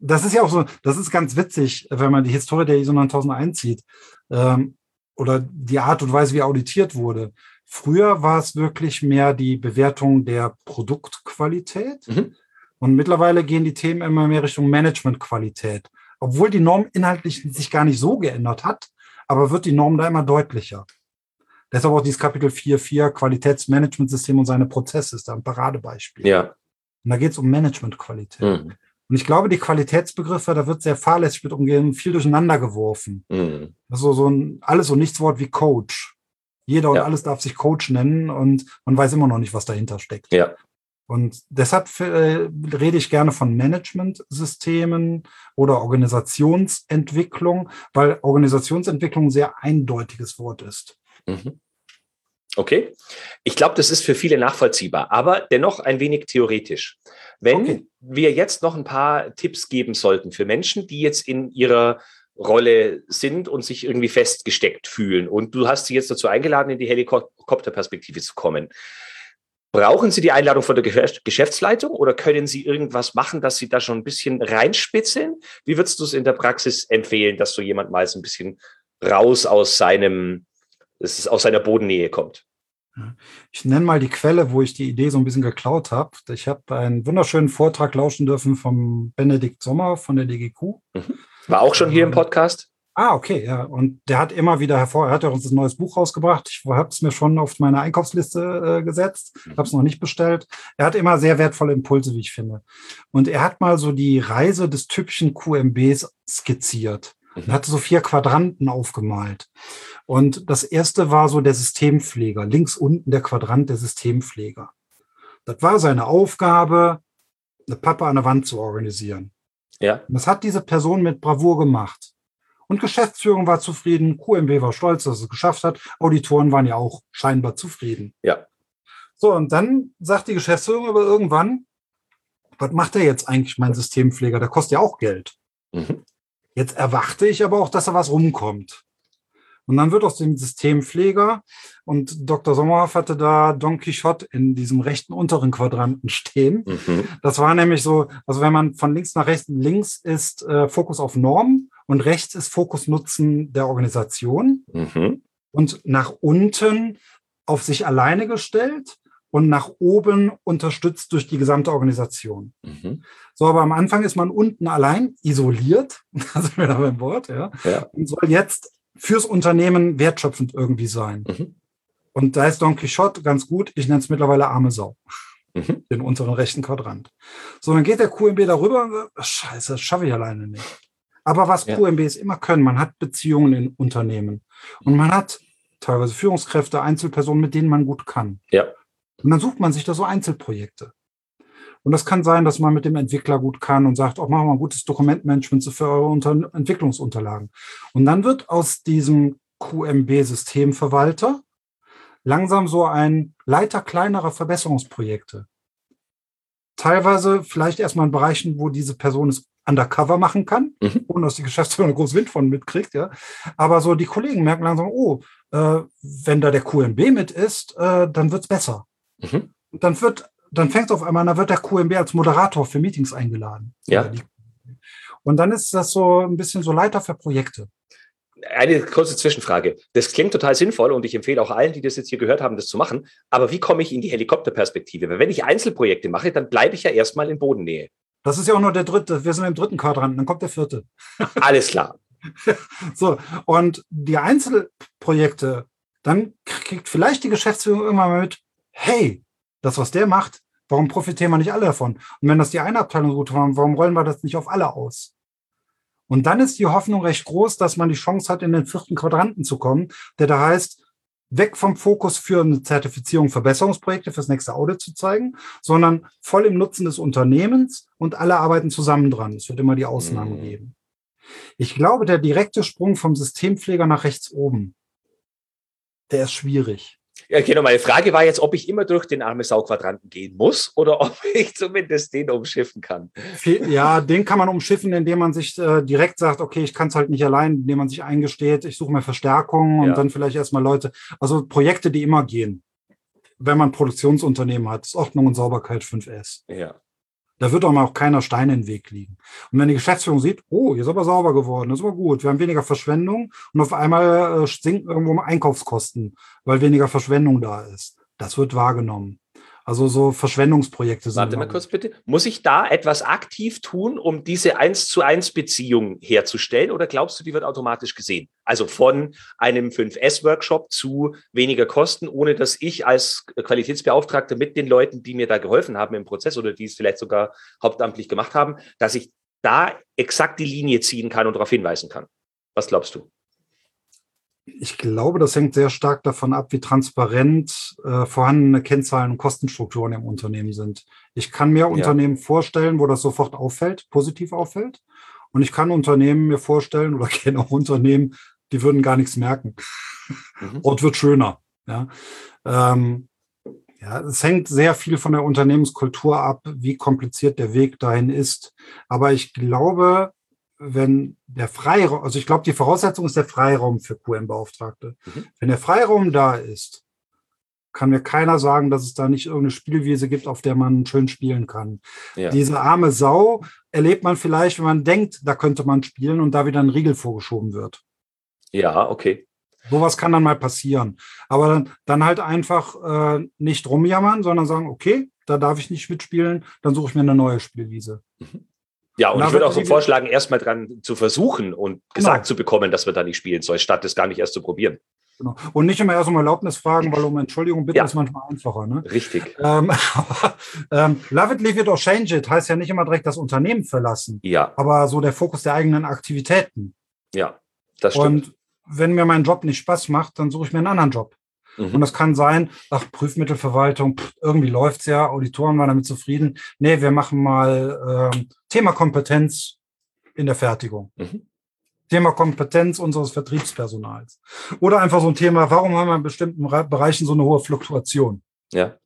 das ist ja auch so, das ist ganz witzig, wenn man die Historie der ISO 9000 einzieht, ähm, oder die Art und Weise, wie auditiert wurde. Früher war es wirklich mehr die Bewertung der Produktqualität. Mhm. Und mittlerweile gehen die Themen immer mehr Richtung Managementqualität. Obwohl die Norm inhaltlich sich gar nicht so geändert hat, aber wird die Norm da immer deutlicher. Deshalb auch dieses Kapitel 4.4 Qualitätsmanagementsystem und seine Prozesse ist da ein Paradebeispiel. Ja. Und da geht es um Managementqualität. Mhm. Und ich glaube, die Qualitätsbegriffe, da wird sehr fahrlässig mit umgehen, viel durcheinander geworfen. Mhm. Also so ein alles und nichts Wort wie Coach. Jeder und Ja. alles darf sich Coach nennen und man weiß immer noch nicht, was dahinter steckt. Ja. Und deshalb äh, rede ich gerne von Managementsystemen oder Organisationsentwicklung, weil Organisationsentwicklung ein sehr eindeutiges Wort ist. Mhm. Okay. Ich glaube, das ist für viele nachvollziehbar, aber dennoch ein wenig theoretisch. Wenn okay. wir jetzt noch ein paar Tipps geben sollten für Menschen, die jetzt in ihrer Rolle sind und sich irgendwie festgesteckt fühlen und du hast sie jetzt dazu eingeladen, in die Helikopterperspektive zu kommen. Brauchen Sie die Einladung von der Geschäftsleitung oder können Sie irgendwas machen, dass Sie da schon ein bisschen reinspitzeln? Wie würdest du es in der Praxis empfehlen, dass so jemand mal so ein bisschen raus aus seinem, aus seiner Bodennähe kommt? Ich nenne mal die Quelle, wo ich die Idee so ein bisschen geklaut habe. Ich habe einen wunderschönen Vortrag lauschen dürfen vom Benedikt Sommer von der DGQ. Mhm. War auch schon hier im ähm, Podcast? Ah, okay, ja. Und der hat immer wieder hervor, er hat ja uns ein neues Buch rausgebracht. Ich habe es mir schon auf meine Einkaufsliste äh, gesetzt, habe es noch nicht bestellt. Er hat immer sehr wertvolle Impulse, wie ich finde. Und er hat mal so die Reise des typischen QMBs skizziert. Er mhm. hatte so vier Quadranten aufgemalt. Und das erste war so der Systempfleger, links unten der Quadrant der Systempfleger. Das war seine Aufgabe, eine Pappe an der Wand zu organisieren. Ja. Und das hat diese Person mit Bravour gemacht. Und Geschäftsführung war zufrieden, QMB war stolz, dass es geschafft hat. Auditoren waren ja auch scheinbar zufrieden. Ja. So, und dann sagt die Geschäftsführung aber irgendwann, was macht er jetzt eigentlich, mein Systempfleger? Der kostet ja auch Geld. Mhm. Jetzt erwarte ich aber auch, dass da was rumkommt. Und dann wird aus dem Systempfleger, und Dr. Sommerhoff hatte da Don Quixote in diesem rechten unteren Quadranten stehen. Mhm. Das war nämlich so, also wenn man von links nach rechts, links ist äh, Fokus auf Normen und rechts ist Fokusnutzen der Organisation mhm. und nach unten auf sich alleine gestellt und nach oben unterstützt durch die gesamte Organisation. Mhm. So, aber am Anfang ist man unten allein isoliert, <laughs> also wieder beim Wort, ja, ja, und soll jetzt fürs Unternehmen wertschöpfend irgendwie sein. Mhm. Und da ist Don Quixote ganz gut. Ich nenne es mittlerweile arme Sau. Mhm. Den unteren rechten Quadrant. So, dann geht der QMB darüber und sagt, scheiße, das schaffe ich alleine nicht. Aber was ja. QMBs immer können, man hat Beziehungen in Unternehmen und man hat teilweise Führungskräfte, Einzelpersonen, mit denen man gut kann. Ja. Und dann sucht man sich da so Einzelprojekte. Und das kann sein, dass man mit dem Entwickler gut kann und sagt, auch machen wir ein gutes Dokumentmanagement für eure Unter Entwicklungsunterlagen. Und dann wird aus diesem QMB-Systemverwalter langsam so ein Leiter kleinerer Verbesserungsprojekte. Teilweise vielleicht erstmal in Bereichen, wo diese Person es undercover machen kann, mhm. ohne dass die Geschäftsführung <laughs> groß Wind von mitkriegt, ja. Aber so die Kollegen merken langsam, oh, äh, wenn da der QMB mit ist, äh, dann wird's besser. Mhm. Dann wird, dann fängt es auf einmal, dann wird der QMB als Moderator für Meetings eingeladen. Ja. Und dann ist das so ein bisschen so Leiter für Projekte. Eine kurze Zwischenfrage. Das klingt total sinnvoll und ich empfehle auch allen, die das jetzt hier gehört haben, das zu machen. Aber wie komme ich in die Helikopterperspektive? Weil wenn ich Einzelprojekte mache, dann bleibe ich ja erstmal in Bodennähe. Das ist ja auch nur der dritte. Wir sind im dritten Quadranten, dann kommt der vierte. <laughs> Alles klar. so, und die Einzelprojekte, dann kriegt vielleicht die Geschäftsführung irgendwann mal mit, hey, das, was der macht, warum profitieren wir nicht alle davon? Und wenn das die eine Abteilung gut war, warum rollen wir das nicht auf alle aus? Und dann ist die Hoffnung recht groß, dass man die Chance hat, in den vierten Quadranten zu kommen, der da heißt, weg vom Fokus für eine Zertifizierung Verbesserungsprojekte fürs nächste Audit zu zeigen, sondern voll im Nutzen des Unternehmens und alle arbeiten zusammen dran. Es wird immer die Ausnahmen mhm. geben. Ich glaube, der direkte Sprung vom Systempfleger nach rechts oben, der ist schwierig. Ja, genau. Meine Frage war jetzt, ob ich immer durch den arme Sau-Quadranten gehen muss oder <laughs> ob ich zumindest den umschiffen kann. Ja, den kann man umschiffen, indem man sich äh, direkt sagt, okay, ich kann es halt nicht allein, indem man sich eingesteht, ich suche mir Verstärkung und ja. dann vielleicht erstmal Leute, also Projekte, die immer gehen. Wenn man Produktionsunternehmen hat, ist Ordnung und Sauberkeit 5S. Ja. Da wird auch mal auch keiner Stein in den Weg liegen. Und wenn die Geschäftsführung sieht, oh, hier ist aber sauber geworden, das ist aber gut, wir haben weniger Verschwendung und auf einmal äh, sinken irgendwo Einkaufskosten, weil weniger Verschwendung da ist. Das wird wahrgenommen. Also so Verschwendungsprojekte sind. Warte mal kurz bitte. Muss ich da etwas aktiv tun, um diese eins zu eins Beziehung herzustellen oder glaubst du, die wird automatisch gesehen? Also von einem 5S-Workshop zu weniger Kosten, ohne dass ich als Qualitätsbeauftragter mit den Leuten, die mir da geholfen haben im Prozess oder die es vielleicht sogar hauptamtlich gemacht haben, dass ich da exakt die Linie ziehen kann und darauf hinweisen kann. Was glaubst du? Ich glaube, das hängt sehr stark davon ab, wie transparent äh, vorhandene Kennzahlen und Kostenstrukturen im Unternehmen sind. Ich kann mir ja. Unternehmen vorstellen, wo das sofort auffällt, positiv auffällt. Und ich kann Unternehmen mir vorstellen oder <laughs> kenne auch Unternehmen, die würden gar nichts merken. Mhm. Ort wird schöner. Ja. Ähm, ja, es hängt sehr viel von der Unternehmenskultur ab, wie kompliziert der Weg dahin ist. Aber ich glaube, wenn der Freiraum, also ich glaube, die Voraussetzung ist der Freiraum für QM-Beauftragte. Mhm. Wenn der Freiraum da ist, kann mir keiner sagen, dass es da nicht irgendeine Spielwiese gibt, auf der man schön spielen kann. Ja. Diese arme Sau erlebt man vielleicht, wenn man denkt, da könnte man spielen und da wieder ein Riegel vorgeschoben wird. Ja, okay. Sowas kann dann mal passieren. Aber dann, dann halt einfach äh, nicht rumjammern, sondern sagen, okay, da darf ich nicht mitspielen, dann suche ich mir eine neue Spielwiese. Mhm. Ja, und, ich würde auch so vorschlagen, erstmal dran zu versuchen und gesagt genau. zu bekommen, dass wir da nicht spielen soll, statt das gar nicht erst zu probieren. Genau. Und nicht immer erst um Erlaubnis fragen, weil um Entschuldigung bitten ja. ist manchmal einfacher. Ne? Richtig. Ähm, <laughs> ähm, love it, leave it or change it heißt ja nicht immer direkt das Unternehmen verlassen. Ja. Aber so der Fokus der eigenen Aktivitäten. Ja, das stimmt. Und wenn mir mein Job nicht Spaß macht, dann suche ich mir einen anderen Job. Mhm. Und das kann sein, ach, Prüfmittelverwaltung, pff, irgendwie läuft's ja, Auditoren waren damit zufrieden. Nee, wir machen mal ähm, Thema Kompetenz in der Fertigung. Mhm. Thema Kompetenz unseres Vertriebspersonals. Oder einfach so ein Thema, warum haben wir in bestimmten Bereichen so eine hohe Fluktuation? Ja.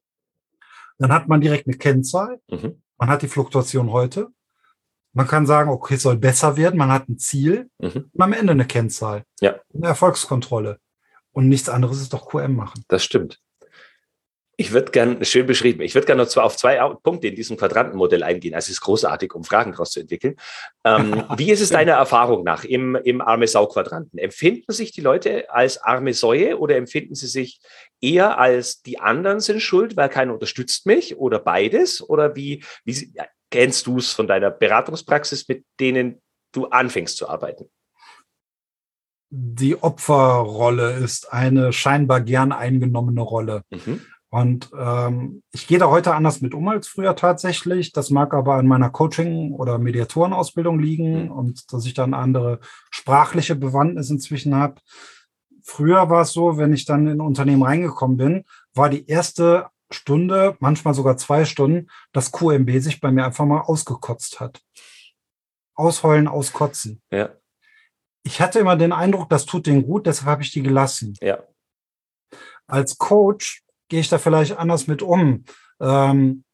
Dann hat man direkt eine Kennzahl. Mhm. Man hat die Fluktuation heute. Man kann sagen, okay, es soll besser werden. Man hat ein Ziel mhm. und am Ende eine Kennzahl. Ja. Eine Erfolgskontrolle. Und nichts anderes ist doch QM machen. Das stimmt. Ich würde gerne, schön beschrieben, ich würde gerne noch zwar auf zwei Punkte in diesem Quadrantenmodell eingehen. Also es ist großartig, um Fragen daraus zu entwickeln. Ähm, <laughs> wie ist es deiner Erfahrung nach im, im arme Sau-Quadranten? Empfinden sich die Leute als arme Säue oder empfinden sie sich eher als die anderen sind schuld, weil keiner unterstützt mich oder beides? Oder wie, wie kennst du es von deiner Beratungspraxis, mit denen du anfängst zu arbeiten? Die Opferrolle ist eine scheinbar gern eingenommene Rolle. Mhm. Und ähm, ich gehe da heute anders mit um als früher tatsächlich. Das mag aber an meiner Coaching- oder Mediatorenausbildung liegen mhm. und dass ich dann andere sprachliche Bewandtnis inzwischen habe. Früher war es so, wenn ich dann in ein Unternehmen reingekommen bin, war die erste Stunde, manchmal sogar zwei Stunden, dass QMB sich bei mir einfach mal ausgekotzt hat. Ausheulen, auskotzen. Ja. Ich hatte immer den Eindruck, das tut denen gut, deshalb habe ich die gelassen. Ja. Als Coach gehe ich da vielleicht anders mit um? Ähm,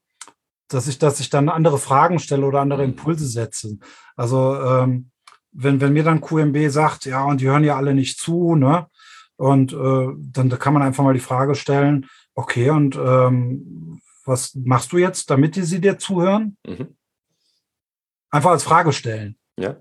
dass ich, dass ich dann andere Fragen stelle oder andere. Impulse setze. Also ähm, wenn, wenn mir dann QMB sagt, ja, und die hören ja alle nicht zu, ne? Und äh, dann kann man einfach mal die Frage stellen, okay, und ähm, was machst du jetzt, damit die sie dir zuhören? Mhm. Einfach als Frage stellen. Ja.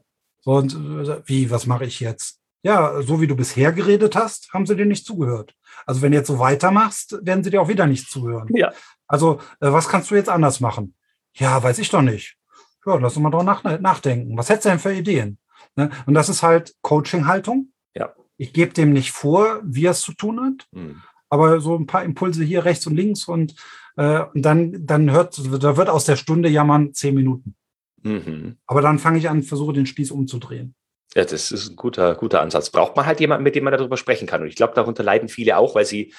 Und äh, wie, was mache ich jetzt? Ja, so wie du bisher geredet hast, haben sie dir nicht zugehört. Also wenn du jetzt so weitermachst, werden sie dir auch wieder nicht zuhören. Ja. Also äh, was kannst du jetzt anders machen? Ja, weiß ich doch nicht. Ja, lass uns mal drüber nach, nachdenken. Was hättest du denn für Ideen? Ne? Und das ist halt Coaching-Haltung. Ja. Ich gebe dem nicht vor, wie er es zu tun hat, mhm. aber so ein paar Impulse hier rechts und links und, äh, und dann, dann hört, da wird aus der Stunde jammern zehn Minuten. Mhm. Aber dann fange ich an, versuche den Spieß umzudrehen. Ja, das ist ein guter, guter Ansatz. Braucht man halt jemanden, mit dem man darüber sprechen kann. Und ich glaube, darunter leiden viele auch, weil sie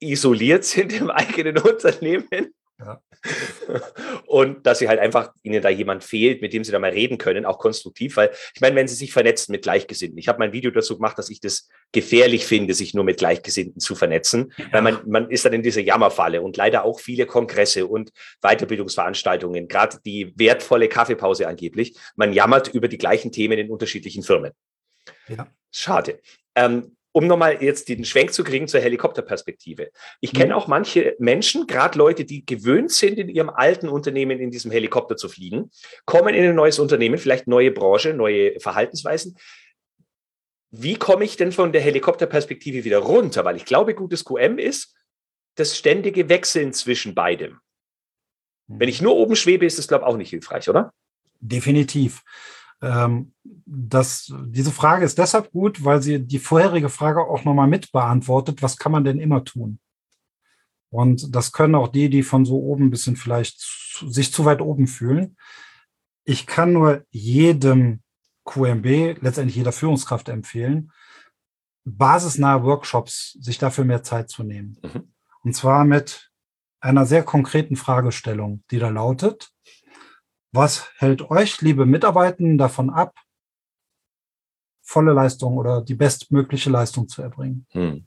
isoliert <laughs> sind im eigenen Unternehmen ja. <laughs> Und dass sie halt einfach, ihnen da jemand fehlt, mit dem sie da mal reden können, auch konstruktiv, weil ich meine, wenn sie sich vernetzen mit Gleichgesinnten. Ich habe mein Video dazu gemacht, dass ich das gefährlich finde, sich nur mit Gleichgesinnten zu vernetzen, ja. weil man, man ist dann in dieser Jammerfalle und leider auch viele Kongresse und Weiterbildungsveranstaltungen, gerade die wertvolle Kaffeepause angeblich. Man jammert über die gleichen Themen in unterschiedlichen Firmen. Ja. Schade. Ähm, um nochmal jetzt den Schwenk zu kriegen zur Helikopterperspektive. Ich kenne mhm. auch manche Menschen, gerade Leute, die gewöhnt sind, in ihrem alten Unternehmen in diesem Helikopter zu fliegen, kommen in ein neues Unternehmen, vielleicht neue Branche, neue Verhaltensweisen. Wie komme ich denn von der Helikopterperspektive wieder runter? Weil ich glaube, gutes QM ist das ständige Wechseln zwischen beidem. Wenn ich nur oben schwebe, ist das, glaube ich, auch nicht hilfreich, oder? Definitiv. Ähm, das, diese Frage ist deshalb gut, weil sie die vorherige Frage auch nochmal mit beantwortet. Was kann man denn immer tun? Und das können auch die, die von so oben ein bisschen vielleicht sich zu weit oben fühlen. Ich kann nur jedem QMB, letztendlich jeder Führungskraft empfehlen, basisnahe Workshops, sich dafür mehr Zeit zu nehmen. Mhm. Und zwar mit einer sehr konkreten Fragestellung, die da lautet, was hält euch, liebe Mitarbeitenden, davon ab, volle Leistung oder die bestmögliche Leistung zu erbringen. Hm.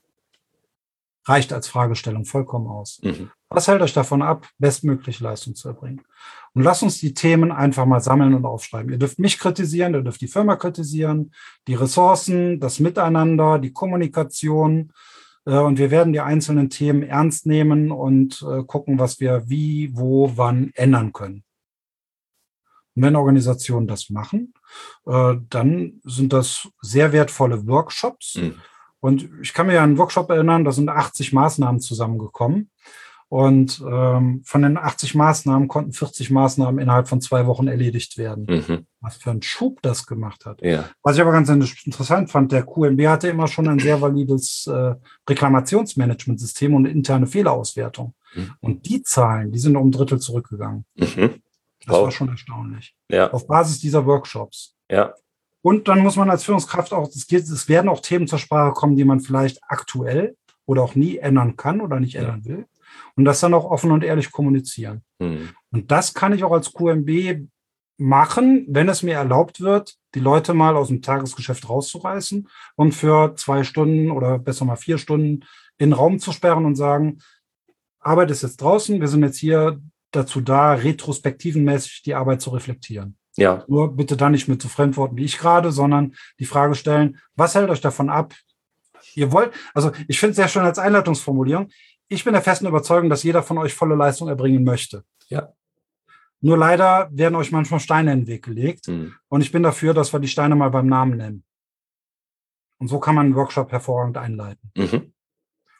Reicht als Fragestellung vollkommen aus. Mhm. Was hält euch davon ab, bestmögliche Leistung zu erbringen? Und lasst uns die Themen einfach mal sammeln und aufschreiben. Ihr dürft mich kritisieren, ihr dürft die Firma kritisieren, die Ressourcen, das Miteinander, die Kommunikation. Äh, und wir werden die einzelnen Themen ernst nehmen und äh, gucken, was wir wie, wo, wann ändern können. Und wenn Organisationen das machen, äh, dann sind das sehr wertvolle Workshops. Mhm. Und ich kann mir an einen Workshop erinnern, da sind 80 Maßnahmen zusammengekommen. Und ähm, von den 80 Maßnahmen konnten 40 Maßnahmen innerhalb von zwei Wochen erledigt werden. Mhm. Was für einen Schub das gemacht hat. Ja. Was ich aber ganz interessant fand, der QMB hatte immer schon ein sehr valides äh, Reklamationsmanagementsystem und interne Fehlerauswertung. Mhm. Und die Zahlen, die sind um ein Drittel zurückgegangen. Mhm. Das wow. war schon erstaunlich. Ja. Auf Basis dieser Workshops. Ja. Und dann muss man als Führungskraft auch, es, geht, es werden auch Themen zur Sprache kommen, die man vielleicht aktuell oder auch nie ändern kann oder nicht ändern ja. will. Und das dann auch offen und ehrlich kommunizieren. Mhm. Und das kann ich auch als QMB machen, wenn es mir erlaubt wird, die Leute mal aus dem Tagesgeschäft rauszureißen und für zwei Stunden oder besser mal vier Stunden in den Raum zu sperren und sagen, Arbeit ist jetzt draußen, wir sind jetzt hier, dazu da, retrospektivenmäßig die Arbeit zu reflektieren. Ja. Nur bitte da nicht mit so Fremdworten wie ich gerade, sondern die Frage stellen, was hält euch davon ab? Ihr wollt, also ich finde es sehr schön als Einleitungsformulierung. Ich bin der festen Überzeugung, dass jeder von euch volle Leistung erbringen möchte. Ja. Nur leider werden euch manchmal Steine in den Weg gelegt. Mhm. Und ich bin dafür, dass wir die Steine mal beim Namen nennen. Und so kann man einen Workshop hervorragend einleiten. Mhm.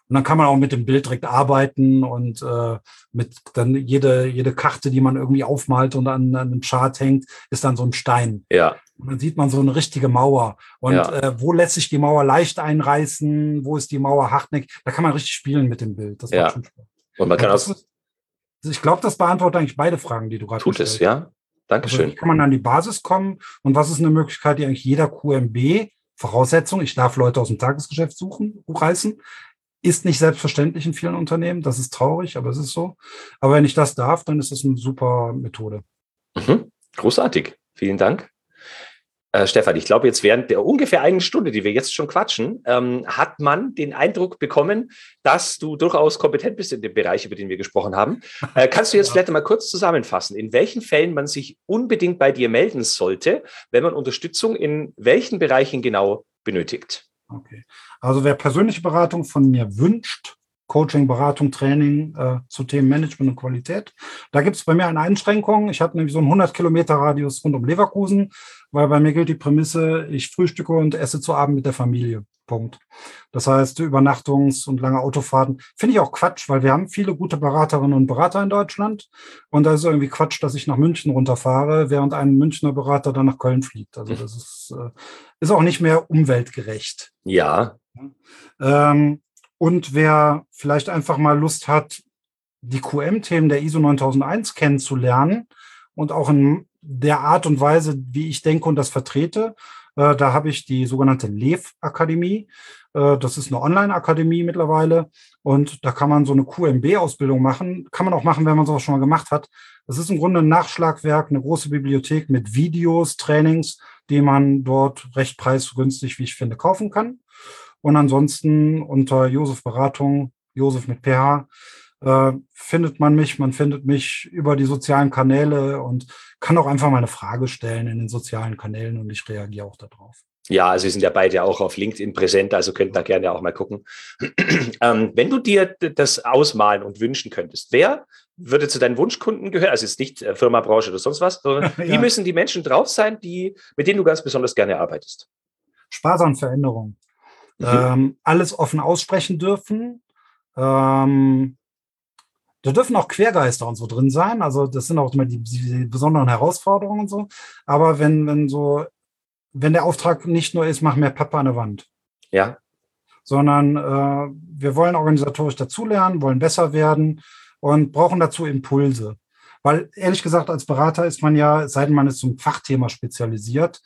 Und dann kann man auch mit dem Bild direkt arbeiten und äh, mit dann jede, jede Karte, die man irgendwie aufmalt und an, an einem Chart hängt, ist dann so ein Stein. Ja. Und dann sieht man so eine richtige Mauer. Und ja. äh, wo lässt sich die Mauer leicht einreißen? Wo ist die Mauer hartnäckig? Da kann man richtig spielen mit dem Bild. Das ja. macht schon Spaß. Und man kann auch. Ich glaube, das beantwortet eigentlich beide Fragen, die du gerade Tut es, ja. Dankeschön. Also, kann man an die Basis kommen? Und was ist eine Möglichkeit, die eigentlich jeder QMB Voraussetzung, ich darf Leute aus dem Tagesgeschäft suchen, reißen. Ist nicht selbstverständlich in vielen Unternehmen. Das ist traurig, aber es ist so. Aber wenn ich das darf, dann ist das eine super Methode. Mhm. Großartig. Vielen Dank. Äh, Stefan, ich glaube, jetzt während der ungefähr einen Stunde, die wir jetzt schon quatschen, ähm, hat man den Eindruck bekommen, dass du durchaus kompetent bist in dem Bereich, über den wir gesprochen haben. <laughs> Äh, kannst du jetzt ja. vielleicht mal kurz zusammenfassen, in welchen Fällen man sich unbedingt bei dir melden sollte, wenn man Unterstützung in welchen Bereichen genau benötigt? Okay. Also wer persönliche Beratung von mir wünscht, Coaching, Beratung, Training äh, zu Themen Management und Qualität. Da gibt es bei mir eine Einschränkung. Ich habe nämlich so einen 100 Kilometer Radius rund um Leverkusen, weil bei mir gilt die Prämisse, ich frühstücke und esse zu Abend mit der Familie. Punkt. Das heißt, Übernachtungs- und lange Autofahrten finde ich auch Quatsch, weil wir haben viele gute Beraterinnen und Berater in Deutschland. Und da ist irgendwie Quatsch, dass ich nach München runterfahre, während ein Münchner Berater dann nach Köln fliegt. Also das ist, äh, ist auch nicht mehr umweltgerecht. Ja. Ähm, und wer vielleicht einfach mal Lust hat, die QM-Themen der ISO 9001 kennenzulernen und auch in der Art und Weise, wie ich denke und das vertrete, äh, da habe ich die sogenannte LEV-Akademie. Äh, das ist eine Online-Akademie mittlerweile. Und da kann man so eine QMB-Ausbildung machen. Kann man auch machen, wenn man sowas schon mal gemacht hat. Das ist im Grunde ein Nachschlagwerk, eine große Bibliothek mit Videos, Trainings, die man dort recht preisgünstig, wie ich finde, kaufen kann. Und ansonsten unter Josef Beratung, Josef mit PH, äh, findet man mich. Man findet mich über die sozialen Kanäle und kann auch einfach mal eine Frage stellen in den sozialen Kanälen und ich reagiere auch darauf. Ja, also wir sind ja beide auch auf LinkedIn präsent, also könnt da gerne auch mal gucken. ähm, wenn du dir das ausmalen und wünschen könntest, wer würde zu deinen Wunschkunden gehören? Also jetzt nicht äh, Firma, Branche oder sonst was, sondern <laughs> ja. wie müssen die Menschen drauf sein, die, mit denen du ganz besonders gerne arbeitest? Spaß an Veränderung. Mhm. Ähm, alles offen aussprechen dürfen. Ähm, da dürfen auch Quergeister und so drin sein. Also das sind auch immer die, die besonderen Herausforderungen und so. Aber wenn, wenn so, wenn der Auftrag nicht nur ist, mach mehr Pappe an der Wand. Ja. Sondern äh, wir wollen organisatorisch dazulernen, wollen besser werden und brauchen dazu Impulse. Weil ehrlich gesagt, als Berater ist man ja, seit man ist zum Fachthema spezialisiert,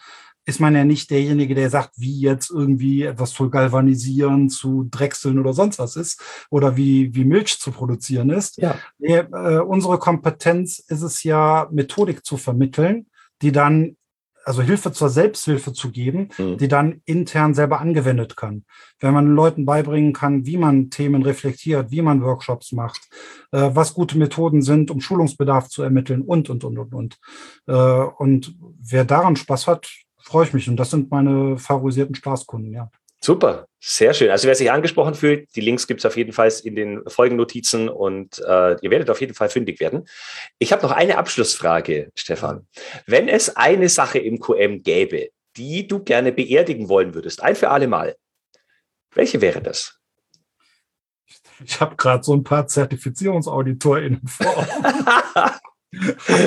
ist man ja nicht derjenige, der sagt, wie jetzt irgendwie etwas zu galvanisieren, zu drechseln oder sonst was ist oder wie, wie Milch zu produzieren ist. Ja. Nee, äh, unsere Kompetenz ist es ja, Methodik zu vermitteln, die dann also Hilfe zur Selbsthilfe zu geben, mhm. die dann intern selber angewendet kann. Wenn man Leuten beibringen kann, wie man Themen reflektiert, wie man Workshops macht, äh, was gute Methoden sind, um Schulungsbedarf zu ermitteln und, und, und, und, und. Äh, und wer daran Spaß hat, freue ich mich. Und das sind meine favorisierten Spaßkunden, ja. Super, sehr schön. Also wer sich angesprochen fühlt, die Links gibt es auf jeden Fall in den Folgennotizen und äh, ihr werdet auf jeden Fall fündig werden. Ich habe noch eine Abschlussfrage, Stefan. Wenn es eine Sache im QM gäbe, die du gerne beerdigen wollen würdest, ein für alle Mal, welche wäre das? Ich habe gerade so ein paar ZertifizierungsauditorInnen vor. <laughs>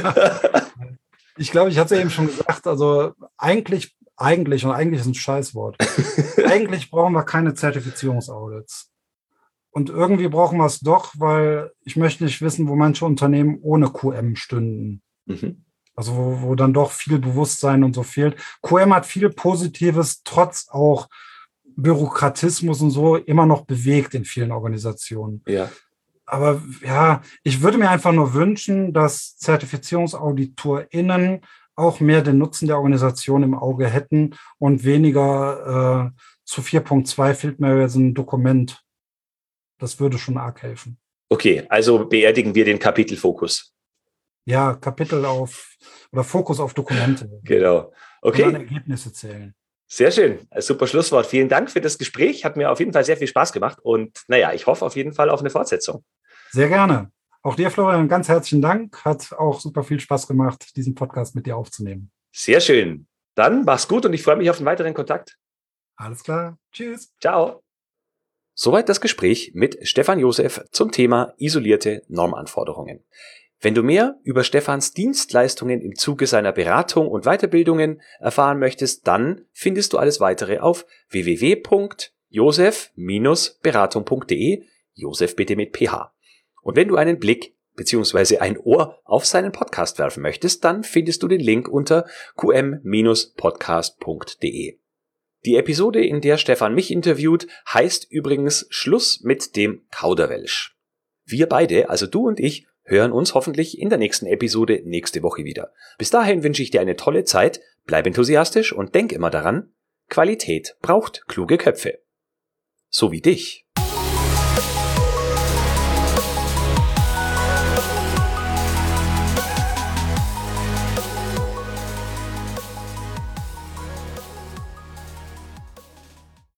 ich glaube, ich hatte es eben schon gesagt, also eigentlich eigentlich, und eigentlich ist ein Scheißwort. <laughs> eigentlich brauchen wir keine Zertifizierungsaudits. Und irgendwie brauchen wir es doch, weil ich möchte nicht wissen, wo manche Unternehmen ohne QM stünden. Mhm. Also wo, wo dann doch viel Bewusstsein und so fehlt. QM hat viel Positives, trotz auch Bürokratismus und so immer noch bewegt in vielen Organisationen. Ja. Aber ja, ich würde mir einfach nur wünschen, dass ZertifizierungsauditorInnen auch mehr den Nutzen der Organisation im Auge hätten und weniger äh, zu 4.2 fehlt mir jetzt ein Dokument. Das würde schon arg helfen. Okay, also beerdigen wir den Kapitelfokus. Ja, Kapitel auf oder Fokus auf Dokumente. Genau. Okay. Und dann Ergebnisse zählen. Sehr schön. Super Schlusswort. Vielen Dank für das Gespräch. Hat mir auf jeden Fall sehr viel Spaß gemacht. Und naja, ich hoffe auf jeden Fall auf eine Fortsetzung. Sehr gerne. Auch dir, Florian, ganz herzlichen Dank. Hat auch super viel Spaß gemacht, diesen Podcast mit dir aufzunehmen. Sehr schön. Dann mach's gut und ich freue mich auf einen weiteren Kontakt. Alles klar. Tschüss. Ciao. Soweit das Gespräch mit Stefan Josef zum Thema isolierte Normanforderungen. Wenn du mehr über Stefans Dienstleistungen im Zuge seiner Beratung und Weiterbildungen erfahren möchtest, dann findest du alles weitere auf www.josef-beratung.de, Josef bitte mit PH. Und wenn du einen Blick beziehungsweise ein Ohr auf seinen Podcast werfen möchtest, dann findest du den Link unter qm-podcast.de. Die Episode, in der Stefan mich interviewt, heißt übrigens Schluss mit dem Kauderwelsch. Wir beide, also du und ich, hören uns hoffentlich in der nächsten Episode nächste Woche wieder. Bis dahin wünsche ich dir eine tolle Zeit, bleib enthusiastisch und denk immer daran, Qualität braucht kluge Köpfe. So wie dich.